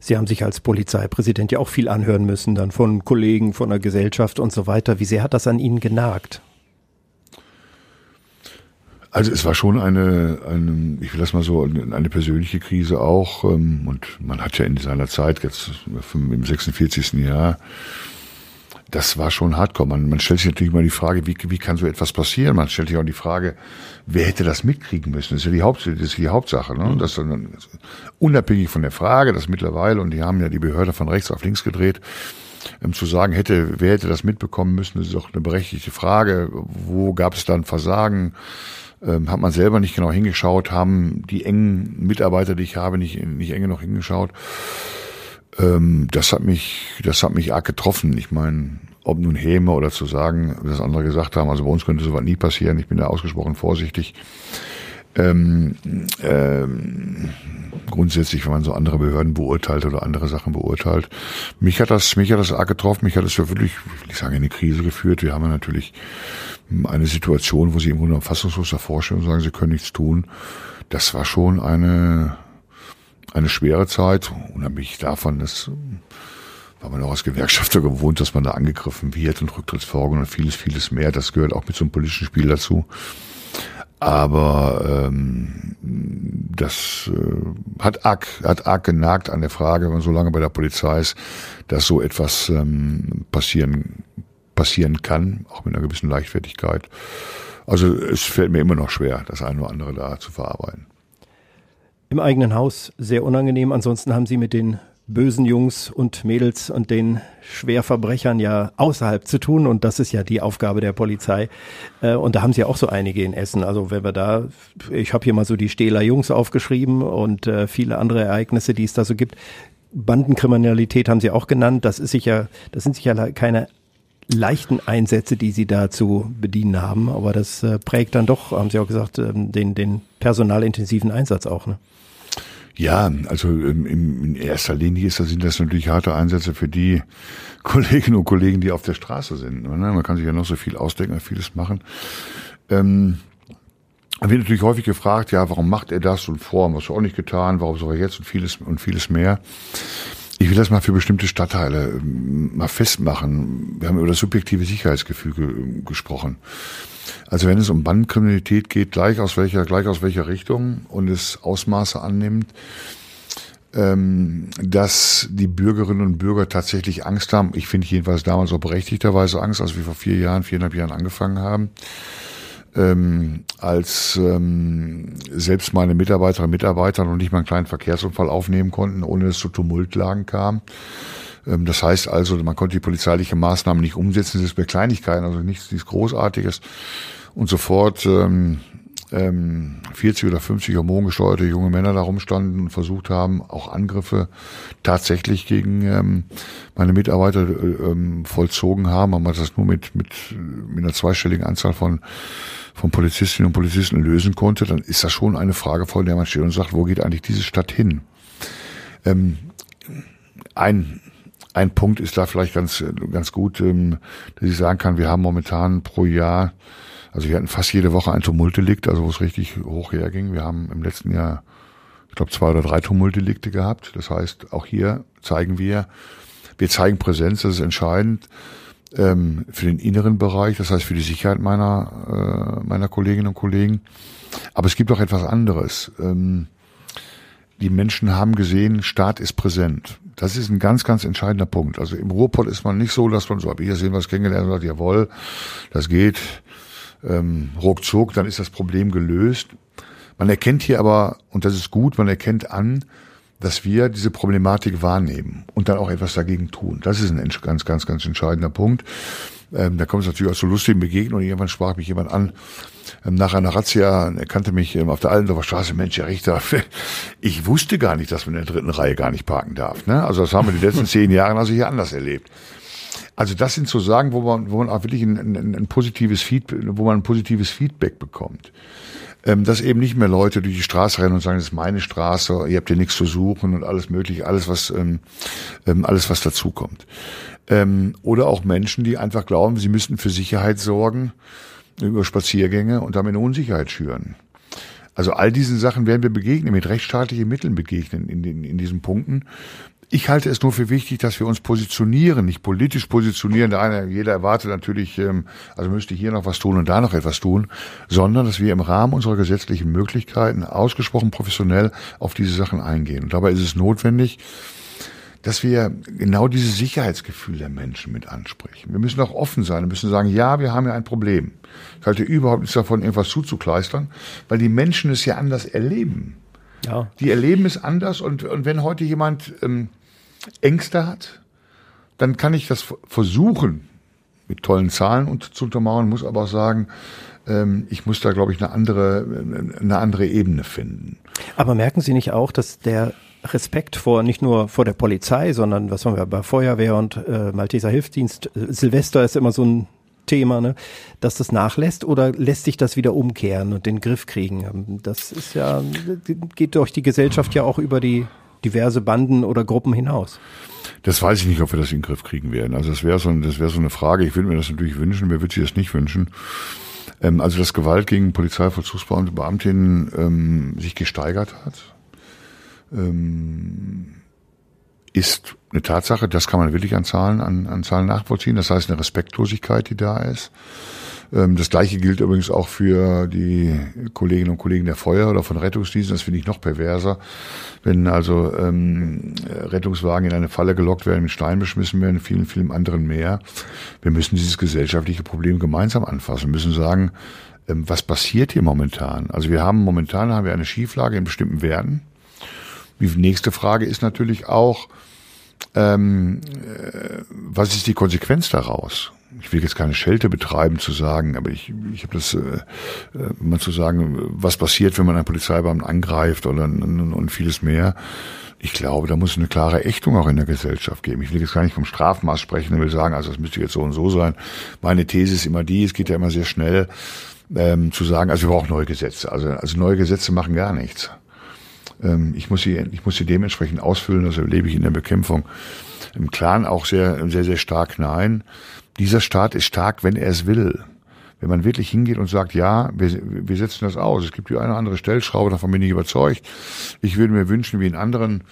Sie haben sich als Polizeipräsident ja auch viel anhören müssen, dann von Kollegen, von der Gesellschaft und so weiter. Wie sehr hat das an Ihnen genagt? Also es war schon eine, eine, ich will das mal so, eine persönliche Krise auch. Ähm, und man hat ja in seiner Zeit, jetzt im 46. Jahr, das war schon hardcore. Man, man stellt sich natürlich mal die Frage, wie, wie kann so etwas passieren? Man stellt sich auch die Frage, wer hätte das mitkriegen müssen? Das ist ja die, Haupt, das ist die Hauptsache. Ne? Das dann, unabhängig von der Frage, dass mittlerweile, und die haben ja die Behörde von rechts auf links gedreht, ähm, zu sagen hätte, wer hätte das mitbekommen müssen, das ist auch eine berechtigte Frage. Wo gab es dann Versagen? Ähm, hat man selber nicht genau hingeschaut, haben die engen Mitarbeiter, die ich habe, nicht, nicht eng genug hingeschaut. Ähm, das hat mich, das hat mich arg getroffen. Ich meine, ob nun Häme oder zu sagen, was andere gesagt haben, also bei uns könnte sowas nie passieren. Ich bin da ausgesprochen vorsichtig. Ähm, ähm, grundsätzlich, wenn man so andere Behörden beurteilt oder andere Sachen beurteilt. Mich hat das, mich hat das arg getroffen, mich hat ja wirklich, ich will sagen, in eine Krise geführt. Wir haben ja natürlich eine Situation, wo sie im Grunde fassungslos davor stehen und sagen, sie können nichts tun. Das war schon eine, eine schwere Zeit, unabhängig davon, dass war man auch als Gewerkschafter gewohnt, dass man da angegriffen wird und Rücktrittsfolgen und vieles, vieles mehr. Das gehört auch mit so einem politischen Spiel dazu. Aber ähm, das äh, hat arg, hat arg genagt an der Frage, wenn man so lange bei der Polizei ist, dass so etwas ähm, passieren passieren kann, auch mit einer gewissen Leichtfertigkeit. Also es fällt mir immer noch schwer, das eine oder andere da zu verarbeiten. Im eigenen Haus sehr unangenehm. Ansonsten haben Sie mit den bösen Jungs und Mädels und den Schwerverbrechern ja außerhalb zu tun und das ist ja die Aufgabe der Polizei äh, und da haben sie auch so einige in Essen. Also wenn wir da, ich habe hier mal so die Stähler Jungs aufgeschrieben und äh, viele andere Ereignisse, die es da so gibt. Bandenkriminalität haben sie auch genannt. Das ist sicher, das sind sicher keine leichten Einsätze, die sie da zu bedienen haben, aber das äh, prägt dann doch, haben sie auch gesagt, ähm, den, den personalintensiven Einsatz auch. Ne? Ja, also ähm, in erster Linie ist das, sind das natürlich harte Einsätze für die <laughs> Kolleginnen und Kollegen, die auf der Straße sind. Ne? Man kann sich ja noch so viel ausdenken, vieles machen. Ähm, wird natürlich häufig gefragt, ja, warum macht er das und vor, was er auch nicht getan, warum soll er jetzt und vieles und vieles mehr. Ich will das mal für bestimmte Stadtteile ähm, mal festmachen. Wir haben über das subjektive Sicherheitsgefüge gesprochen. Also wenn es um Bandenkriminalität geht, gleich aus welcher, gleich aus welcher Richtung und es Ausmaße annimmt, ähm, dass die Bürgerinnen und Bürger tatsächlich Angst haben. Ich finde jedenfalls damals auch berechtigterweise Angst, als wir vor vier Jahren, viereinhalb Jahren angefangen haben. Ähm, als ähm, selbst meine Mitarbeiterinnen und Mitarbeiter noch nicht mal einen kleinen Verkehrsunfall aufnehmen konnten, ohne dass es zu Tumultlagen kam. Ähm, das heißt also, man konnte die polizeiliche Maßnahmen nicht umsetzen, das ist bei Kleinigkeiten, also nichts, nichts Großartiges. Und sofort ähm, ähm, 40 oder 50 hormongesteuerte junge Männer da rumstanden und versucht haben, auch Angriffe tatsächlich gegen ähm, meine Mitarbeiter äh, ähm, vollzogen haben. Man das nur mit, mit, mit einer zweistelligen Anzahl von, von Polizistinnen und Polizisten lösen konnte, dann ist das schon eine Frage, vor der man steht und sagt, wo geht eigentlich diese Stadt hin? Ähm, ein ein Punkt ist da vielleicht ganz, ganz gut, ähm, dass ich sagen kann, wir haben momentan pro Jahr, also wir hatten fast jede Woche ein Tumultdelikt, also wo es richtig hoch herging. Wir haben im letzten Jahr, ich glaube, zwei oder drei Tumultdelikte gehabt. Das heißt, auch hier zeigen wir, wir zeigen Präsenz, das ist entscheidend ähm, für den inneren Bereich, das heißt für die Sicherheit meiner, äh, meiner Kolleginnen und Kollegen. Aber es gibt auch etwas anderes. Ähm, die Menschen haben gesehen, Staat ist präsent. Das ist ein ganz, ganz entscheidender Punkt. Also im Ruhrpott ist man nicht so, dass man so, ab hier sehen es kennengelernt und sagt, jawohl, das geht, ähm, ruckzuck, dann ist das Problem gelöst. Man erkennt hier aber, und das ist gut, man erkennt an, dass wir diese Problematik wahrnehmen und dann auch etwas dagegen tun. Das ist ein ganz, ganz, ganz entscheidender Punkt. Ähm, da kommt es natürlich auch zu lustigen Begegnungen. Irgendwann sprach mich jemand an, ähm, nach einer Razzia, er kannte mich ähm, auf der Allendorfer Straße, Mensch, Herr Richter, <laughs> ich wusste gar nicht, dass man in der dritten Reihe gar nicht parken darf. Ne? Also das haben wir die letzten <laughs> zehn Jahre also hier anders erlebt. Also das sind so Sagen, wo man, wo man auch wirklich ein, ein, ein positives Feedback, wo man ein positives Feedback bekommt. Ähm, dass eben nicht mehr Leute durch die Straße rennen und sagen, das ist meine Straße, ihr habt hier nichts zu suchen und alles mögliche, alles was, ähm, ähm, alles was dazukommt. Ähm, oder auch Menschen, die einfach glauben, sie müssten für Sicherheit sorgen über Spaziergänge und damit eine Unsicherheit schüren. Also all diesen Sachen werden wir begegnen, mit rechtsstaatlichen Mitteln begegnen in, den, in diesen Punkten. Ich halte es nur für wichtig, dass wir uns positionieren, nicht politisch positionieren. Der eine, jeder erwartet natürlich, ähm, also müsste hier noch was tun und da noch etwas tun, sondern dass wir im Rahmen unserer gesetzlichen Möglichkeiten ausgesprochen professionell auf diese Sachen eingehen. Und dabei ist es notwendig, dass wir genau dieses Sicherheitsgefühl der Menschen mit ansprechen. Wir müssen auch offen sein und müssen sagen, ja, wir haben ja ein Problem. Ich halte überhaupt nichts davon, irgendwas zuzukleistern, weil die Menschen es ja anders erleben. Ja. Die erleben es anders und, und wenn heute jemand ähm, Ängste hat, dann kann ich das versuchen, mit tollen Zahlen und zu untermauern, muss aber auch sagen, Ähm, ich muss da, glaube ich, eine andere, eine andere Ebene finden. Aber merken Sie nicht auch, dass der Respekt vor nicht nur vor der Polizei, sondern was haben wir bei Feuerwehr und äh, Malteser Hilfsdienst, Silvester ist immer so ein Thema, ne? dass das nachlässt oder lässt sich das wieder umkehren und den Griff kriegen? Das ist ja, geht durch die Gesellschaft ja auch über die diverse Banden oder Gruppen hinaus. Das weiß ich nicht, ob wir das in den Griff kriegen werden. Also das wäre so, das wäre so eine Frage. Ich würde mir das natürlich wünschen. Wer würde sich das nicht wünschen? Ähm, also dass Gewalt gegen Polizeivollzugsbeamte, Beamtinnen ähm, sich gesteigert hat, ähm, ist eine Tatsache. Das kann man wirklich an Zahlen, an, an Zahlen nachvollziehen. Das heißt eine Respektlosigkeit, die da ist. Ähm, das gleiche gilt übrigens auch für die Kolleginnen und Kollegen der Feuer oder von Rettungsdiensten. Das finde ich noch perverser. Wenn also ähm, Rettungswagen in eine Falle gelockt werden, mit Stein beschmissen werden, vielen, vielen anderen mehr. Wir müssen dieses gesellschaftliche Problem gemeinsam anfassen. Wir müssen sagen, ähm, was passiert hier momentan? Also wir haben momentan haben wir eine Schieflage in bestimmten Werten. Die nächste Frage ist natürlich auch, ähm, äh, was ist die Konsequenz daraus? ich will jetzt keine Schelte betreiben zu sagen, aber ich, ich habe das, äh, äh, mal zu sagen, was passiert, wenn man einen Polizeibeamten angreift oder und, und vieles mehr. Ich glaube, da muss es eine klare Ächtung auch in der Gesellschaft geben. Ich will jetzt gar nicht vom Strafmaß sprechen, ich will sagen, also das müsste jetzt so und so sein. Meine These ist immer die, es geht ja immer sehr schnell, ähm, zu sagen, also wir brauchen neue Gesetze. Also, also neue Gesetze machen gar nichts. Ähm, ich muss sie, ich muss sie dementsprechend ausfüllen, das erlebe ich in der Bekämpfung im Clan auch sehr, sehr, sehr stark nein dieser Staat ist stark, wenn er es will. Wenn man wirklich hingeht und sagt, ja, wir, wir setzen das aus. Es gibt hier eine andere Stellschraube, davon bin ich überzeugt. Ich würde mir wünschen, wie in anderen,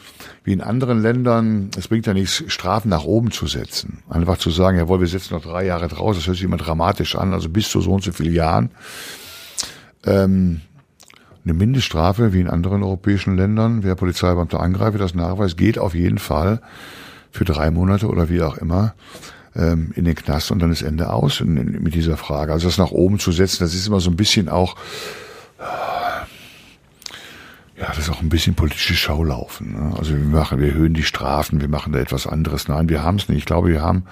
wie in anderen Ländern, es bringt ja nichts, Strafen nach oben zu setzen. Einfach zu sagen, jawohl, wir setzen noch drei Jahre draus, das hört sich immer dramatisch an, also bis zu so und so vielen Jahren. Ähm, eine Mindeststrafe, wie in anderen europäischen Ländern, wer Polizeibeamte angreift, das Nachweis geht auf jeden Fall für drei Monate oder wie auch immer ähm, in den Knast und dann ist Ende aus mit dieser Frage. Also das nach oben zu setzen, das ist immer so ein bisschen auch, ja, das ist auch ein bisschen politisches Schaulaufen. Ne? Also wir machen, wir erhöhen die Strafen, wir machen da etwas anderes. Nein, wir haben es nicht. Ich glaube, wir haben,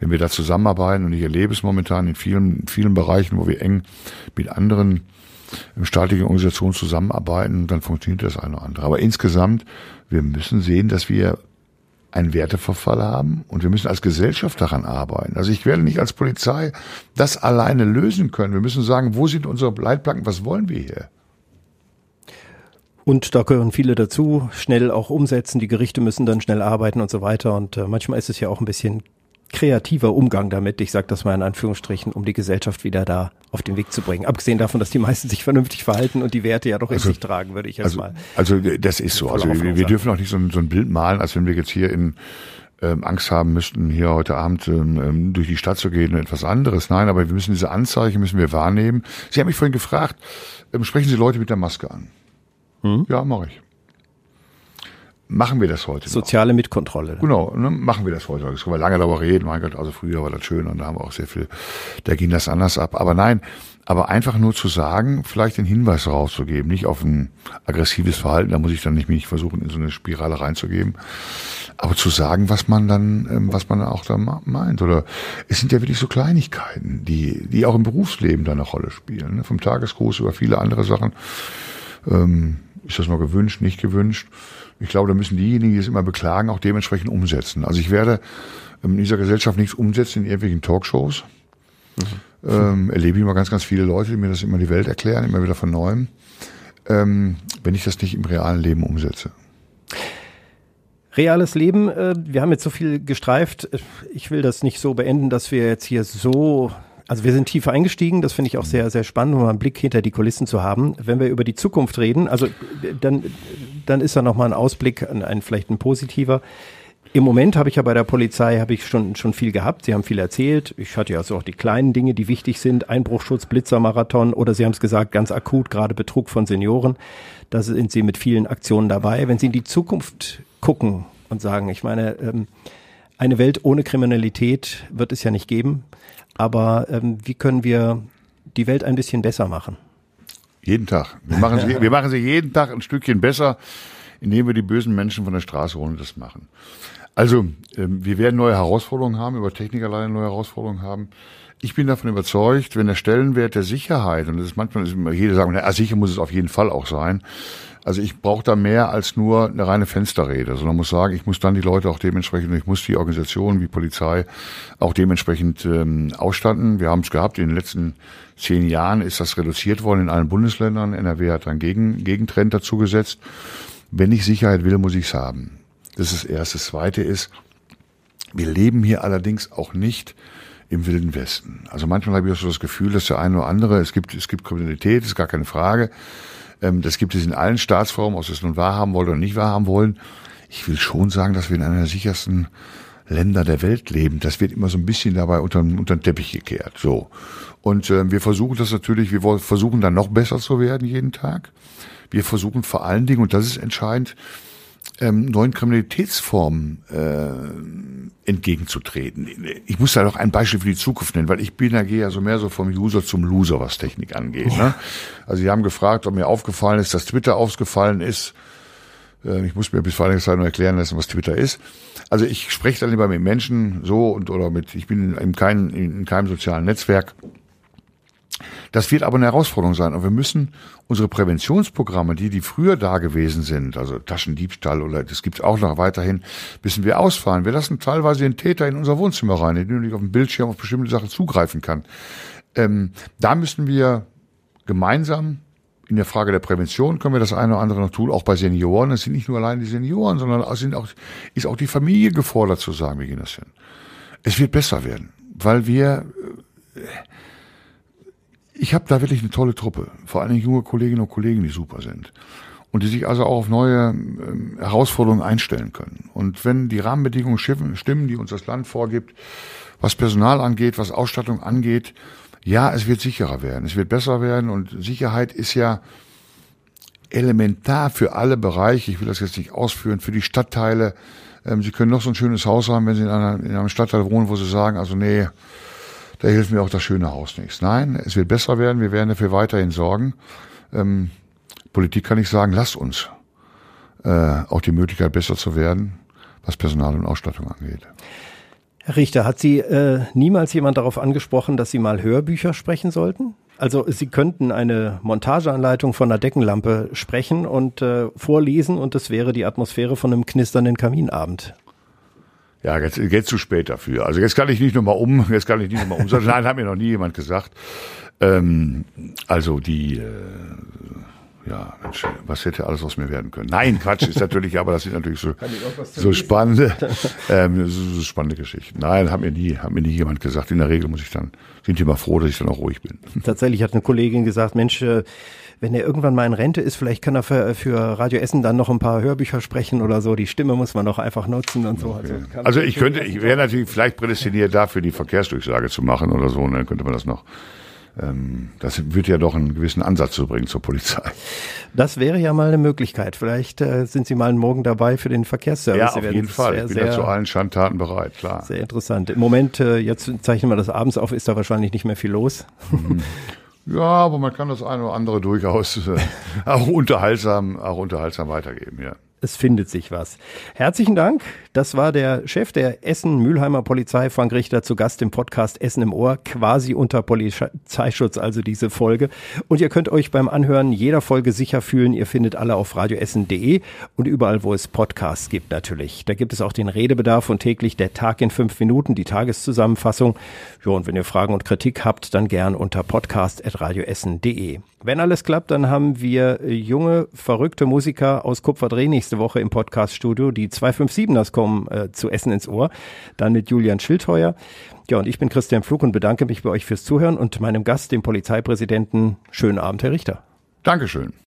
wenn wir da zusammenarbeiten, und ich erlebe es momentan in vielen, vielen Bereichen, wo wir eng mit anderen staatlichen Organisationen zusammenarbeiten, dann funktioniert das eine oder andere. Aber insgesamt, wir müssen sehen, dass wir einen Werteverfall haben und wir müssen als Gesellschaft daran arbeiten. Also ich werde nicht als Polizei das alleine lösen können. Wir müssen sagen, wo sind unsere Leitplanken, was wollen wir hier? Und da gehören viele dazu, schnell auch umsetzen, die Gerichte müssen dann schnell arbeiten und so weiter. Und äh, manchmal ist es ja auch ein bisschen kreativer Umgang damit, ich sage das mal in Anführungsstrichen, um die Gesellschaft wieder da auf den Weg zu bringen. Abgesehen davon, dass die meisten sich vernünftig verhalten und die Werte ja doch in also, sich tragen, würde ich jetzt also, mal. Also das ist so. Also wir, wir dürfen auch nicht so ein, so ein Bild malen, als wenn wir jetzt hier in ähm, Angst haben müssten, hier heute Abend ähm, ähm durch die Stadt zu gehen und etwas anderes. Nein, aber wir müssen diese Anzeichen müssen wir wahrnehmen. Sie haben mich vorhin gefragt, ähm, sprechen Sie Leute mit der Maske an? Hm? Ja, mache ich machen wir das heute. Soziale noch. Mitkontrolle. Genau, ne, machen wir das heute. Das können wir lange darüber reden. Mein Gott, also früher war das schön und da haben wir auch sehr viel, da ging das anders ab. Aber nein, aber einfach nur zu sagen, vielleicht den Hinweis rauszugeben, nicht auf ein aggressives Verhalten, da muss ich dann nicht mich versuchen, in so eine Spirale reinzugeben, aber zu sagen, was man dann, ähm, was man auch da meint. Oder es sind ja wirklich so Kleinigkeiten, die, die auch im Berufsleben da eine Rolle spielen. Ne? Vom Tagesgruß über viele andere Sachen. Ähm, ist das mal gewünscht, nicht gewünscht? Ich glaube, da müssen diejenigen, die es immer beklagen, auch dementsprechend umsetzen. Also ich werde in dieser Gesellschaft nichts umsetzen in irgendwelchen Talkshows. Mhm. Ähm, erlebe ich immer ganz, ganz viele Leute, die mir das immer die Welt erklären, immer wieder von neuem, ähm, wenn ich das nicht im realen Leben umsetze. Reales Leben, äh, wir haben jetzt so viel gestreift. Ich will das nicht so beenden, dass wir jetzt hier so also wir sind tiefer eingestiegen, das finde ich auch sehr, sehr spannend, um mal einen Blick hinter die Kulissen zu haben. Wenn wir über die Zukunft reden, also dann, dann ist da nochmal ein Ausblick, ein, ein vielleicht ein positiver. Im Moment habe ich ja bei der Polizei habe ich schon schon viel gehabt. Sie haben viel erzählt. Ich hatte ja so auch die kleinen Dinge, die wichtig sind: Einbruchschutz, Blitzermarathon oder Sie haben es gesagt, ganz akut gerade Betrug von Senioren. Da sind Sie mit vielen Aktionen dabei. Wenn Sie in die Zukunft gucken und sagen, ich meine, ähm, eine Welt ohne Kriminalität wird es ja nicht geben. Aber ähm, wie können wir die Welt ein bisschen besser machen? Jeden Tag. Wir machen, sie, <laughs> wir machen sie jeden Tag ein Stückchen besser, indem wir die bösen Menschen von der Straße holen und das machen. Also, ähm, wir werden neue Herausforderungen haben, über Technik alleine neue Herausforderungen haben. Ich bin davon überzeugt, wenn der Stellenwert der Sicherheit, und das ist manchmal, ist immer, jeder sagen, na, sicher muss es auf jeden Fall auch sein. Also ich brauche da mehr als nur eine reine Fensterrede, sondern muss sagen, ich muss dann die Leute auch dementsprechend, ich muss die Organisationen wie Polizei auch dementsprechend ähm, ausstatten. Wir haben es gehabt, in den letzten zehn Jahren ist das reduziert worden in allen Bundesländern. NRW hat einen Gegen, Gegentrend dazu gesetzt. Wenn ich Sicherheit will, muss ich es haben. Das ist das Erste. Das Zweite ist, wir leben hier allerdings auch nicht im Wilden Westen. Also manchmal habe ich auch so das Gefühl, dass der eine oder andere, es gibt, es gibt Kriminalität, ist gar keine Frage. Ähm, das gibt es in allen Staatsformen, ob sie es nun wahrhaben wollen oder nicht wahrhaben wollen. Ich will schon sagen, dass wir in einer der sichersten Länder der Welt leben. Das wird immer so ein bisschen dabei unter, unter den Teppich gekehrt. So. Und äh, wir versuchen das natürlich, wir versuchen dann noch besser zu werden jeden Tag. Wir versuchen vor allen Dingen, und das ist entscheidend, ähm, neuen Kriminalitätsformen äh, entgegenzutreten. Ich muss da noch ein Beispiel für die Zukunft nennen, weil ich bin ja gehe ja so mehr so vom User zum Loser, was Technik angeht. Ne? Also Sie haben gefragt, ob mir aufgefallen ist, dass Twitter aufgefallen ist. Äh, ich muss mir bis vor einiger Zeit noch erklären lassen, was Twitter ist. Also ich spreche dann lieber mit Menschen so und oder mit, ich bin in keinem, in keinem sozialen Netzwerk das wird aber eine Herausforderung sein. Und wir müssen unsere Präventionsprogramme, die, die früher da gewesen sind, also Taschendiebstahl oder das gibt's auch noch weiterhin, müssen wir ausfahren. Wir lassen teilweise den Täter in unser Wohnzimmer rein, indem nicht auf dem Bildschirm auf bestimmte Sachen zugreifen kann. Ähm, da müssen wir gemeinsam in der Frage der Prävention können wir das eine oder andere noch tun, auch bei Senioren. Es sind nicht nur allein die Senioren, sondern es sind auch, ist auch die Familie gefordert zu sagen, wie gehen das hin. Es wird besser werden, weil wir, äh, ich habe da wirklich eine tolle Truppe, vor allen Dingen junge Kolleginnen und Kollegen, die super sind und die sich also auch auf neue ähm, Herausforderungen einstellen können. Und wenn die Rahmenbedingungen stimmen, die uns das Land vorgibt, was Personal angeht, was Ausstattung angeht, ja, es wird sicherer werden, es wird besser werden und Sicherheit ist ja elementar für alle Bereiche. Ich will das jetzt nicht ausführen, für die Stadtteile. Ähm, Sie können noch so ein schönes Haus haben, wenn Sie in, einer, in einem Stadtteil wohnen, wo Sie sagen, also nee, da hilft mir auch das schöne Haus nichts. Nein, es wird besser werden, wir werden dafür weiterhin sorgen. Ähm, Politik kann ich sagen, lasst uns äh, auch die Möglichkeit besser zu werden, was Personal und Ausstattung angeht. Herr Richter, hat Sie äh, niemals jemand darauf angesprochen, dass Sie mal Hörbücher sprechen sollten? Also Sie könnten eine Montageanleitung von einer Deckenlampe sprechen und äh, vorlesen und es wäre die Atmosphäre von einem knisternden Kaminabend. Ja, jetzt, jetzt zu spät dafür. Also jetzt kann ich nicht nochmal um, jetzt kann ich nicht nochmal umsetzen. Nein, hat mir noch nie jemand gesagt. Ähm, also die, äh, ja, Mensch, was hätte alles aus mir werden können? Nein, Quatsch ist natürlich, aber das sind natürlich so, so spannende, ähm, so, so spannende Geschichten. Nein, hat mir nie, hat mir nie jemand gesagt. In der Regel muss ich dann, sind die immer froh, dass ich dann auch ruhig bin. Tatsächlich hat eine Kollegin gesagt, Mensch, äh, wenn er irgendwann mal in Rente ist, vielleicht kann er für, für Radio Essen dann noch ein paar Hörbücher sprechen oder so. Die Stimme muss man doch einfach nutzen und so. Okay. Also, also ich könnte, ich wäre natürlich vielleicht prädestiniert dafür, die Verkehrsdurchsage zu machen oder so. Und dann könnte man das noch ähm, das wird ja doch einen gewissen Ansatz zu bringen zur Polizei. Das wäre ja mal eine Möglichkeit. Vielleicht äh, sind Sie mal morgen dabei für den Verkehrsservice. Ja, auf jeden Fall. Ich bin sehr, ja zu allen Schandtaten bereit, klar. Sehr interessant. Im Moment, äh, jetzt zeichnen wir das abends auf, ist da wahrscheinlich nicht mehr viel los. Mhm. <laughs> Ja, aber man kann das eine oder andere durchaus äh, <laughs> auch unterhaltsam, auch unterhaltsam weitergeben, ja es findet sich was. Herzlichen Dank. Das war der Chef der Essen-Mülheimer Polizei, Frank Richter, zu Gast im Podcast Essen im Ohr, quasi unter Polizeischutz, also diese Folge. Und ihr könnt euch beim Anhören jeder Folge sicher fühlen. Ihr findet alle auf radioessen.de und überall, wo es Podcasts gibt natürlich. Da gibt es auch den Redebedarf und täglich der Tag in fünf Minuten, die Tageszusammenfassung. Ja, und wenn ihr Fragen und Kritik habt, dann gern unter podcast.radioessen.de. Wenn alles klappt, dann haben wir junge, verrückte Musiker aus Kupferdreh nächste Woche im Podcaststudio. Die 257ers kommen äh, zu Essen ins Ohr. Dann mit Julian Schildheuer. Ja, und ich bin Christian Flug und bedanke mich bei euch fürs Zuhören und meinem Gast, dem Polizeipräsidenten. Schönen Abend, Herr Richter. Dankeschön.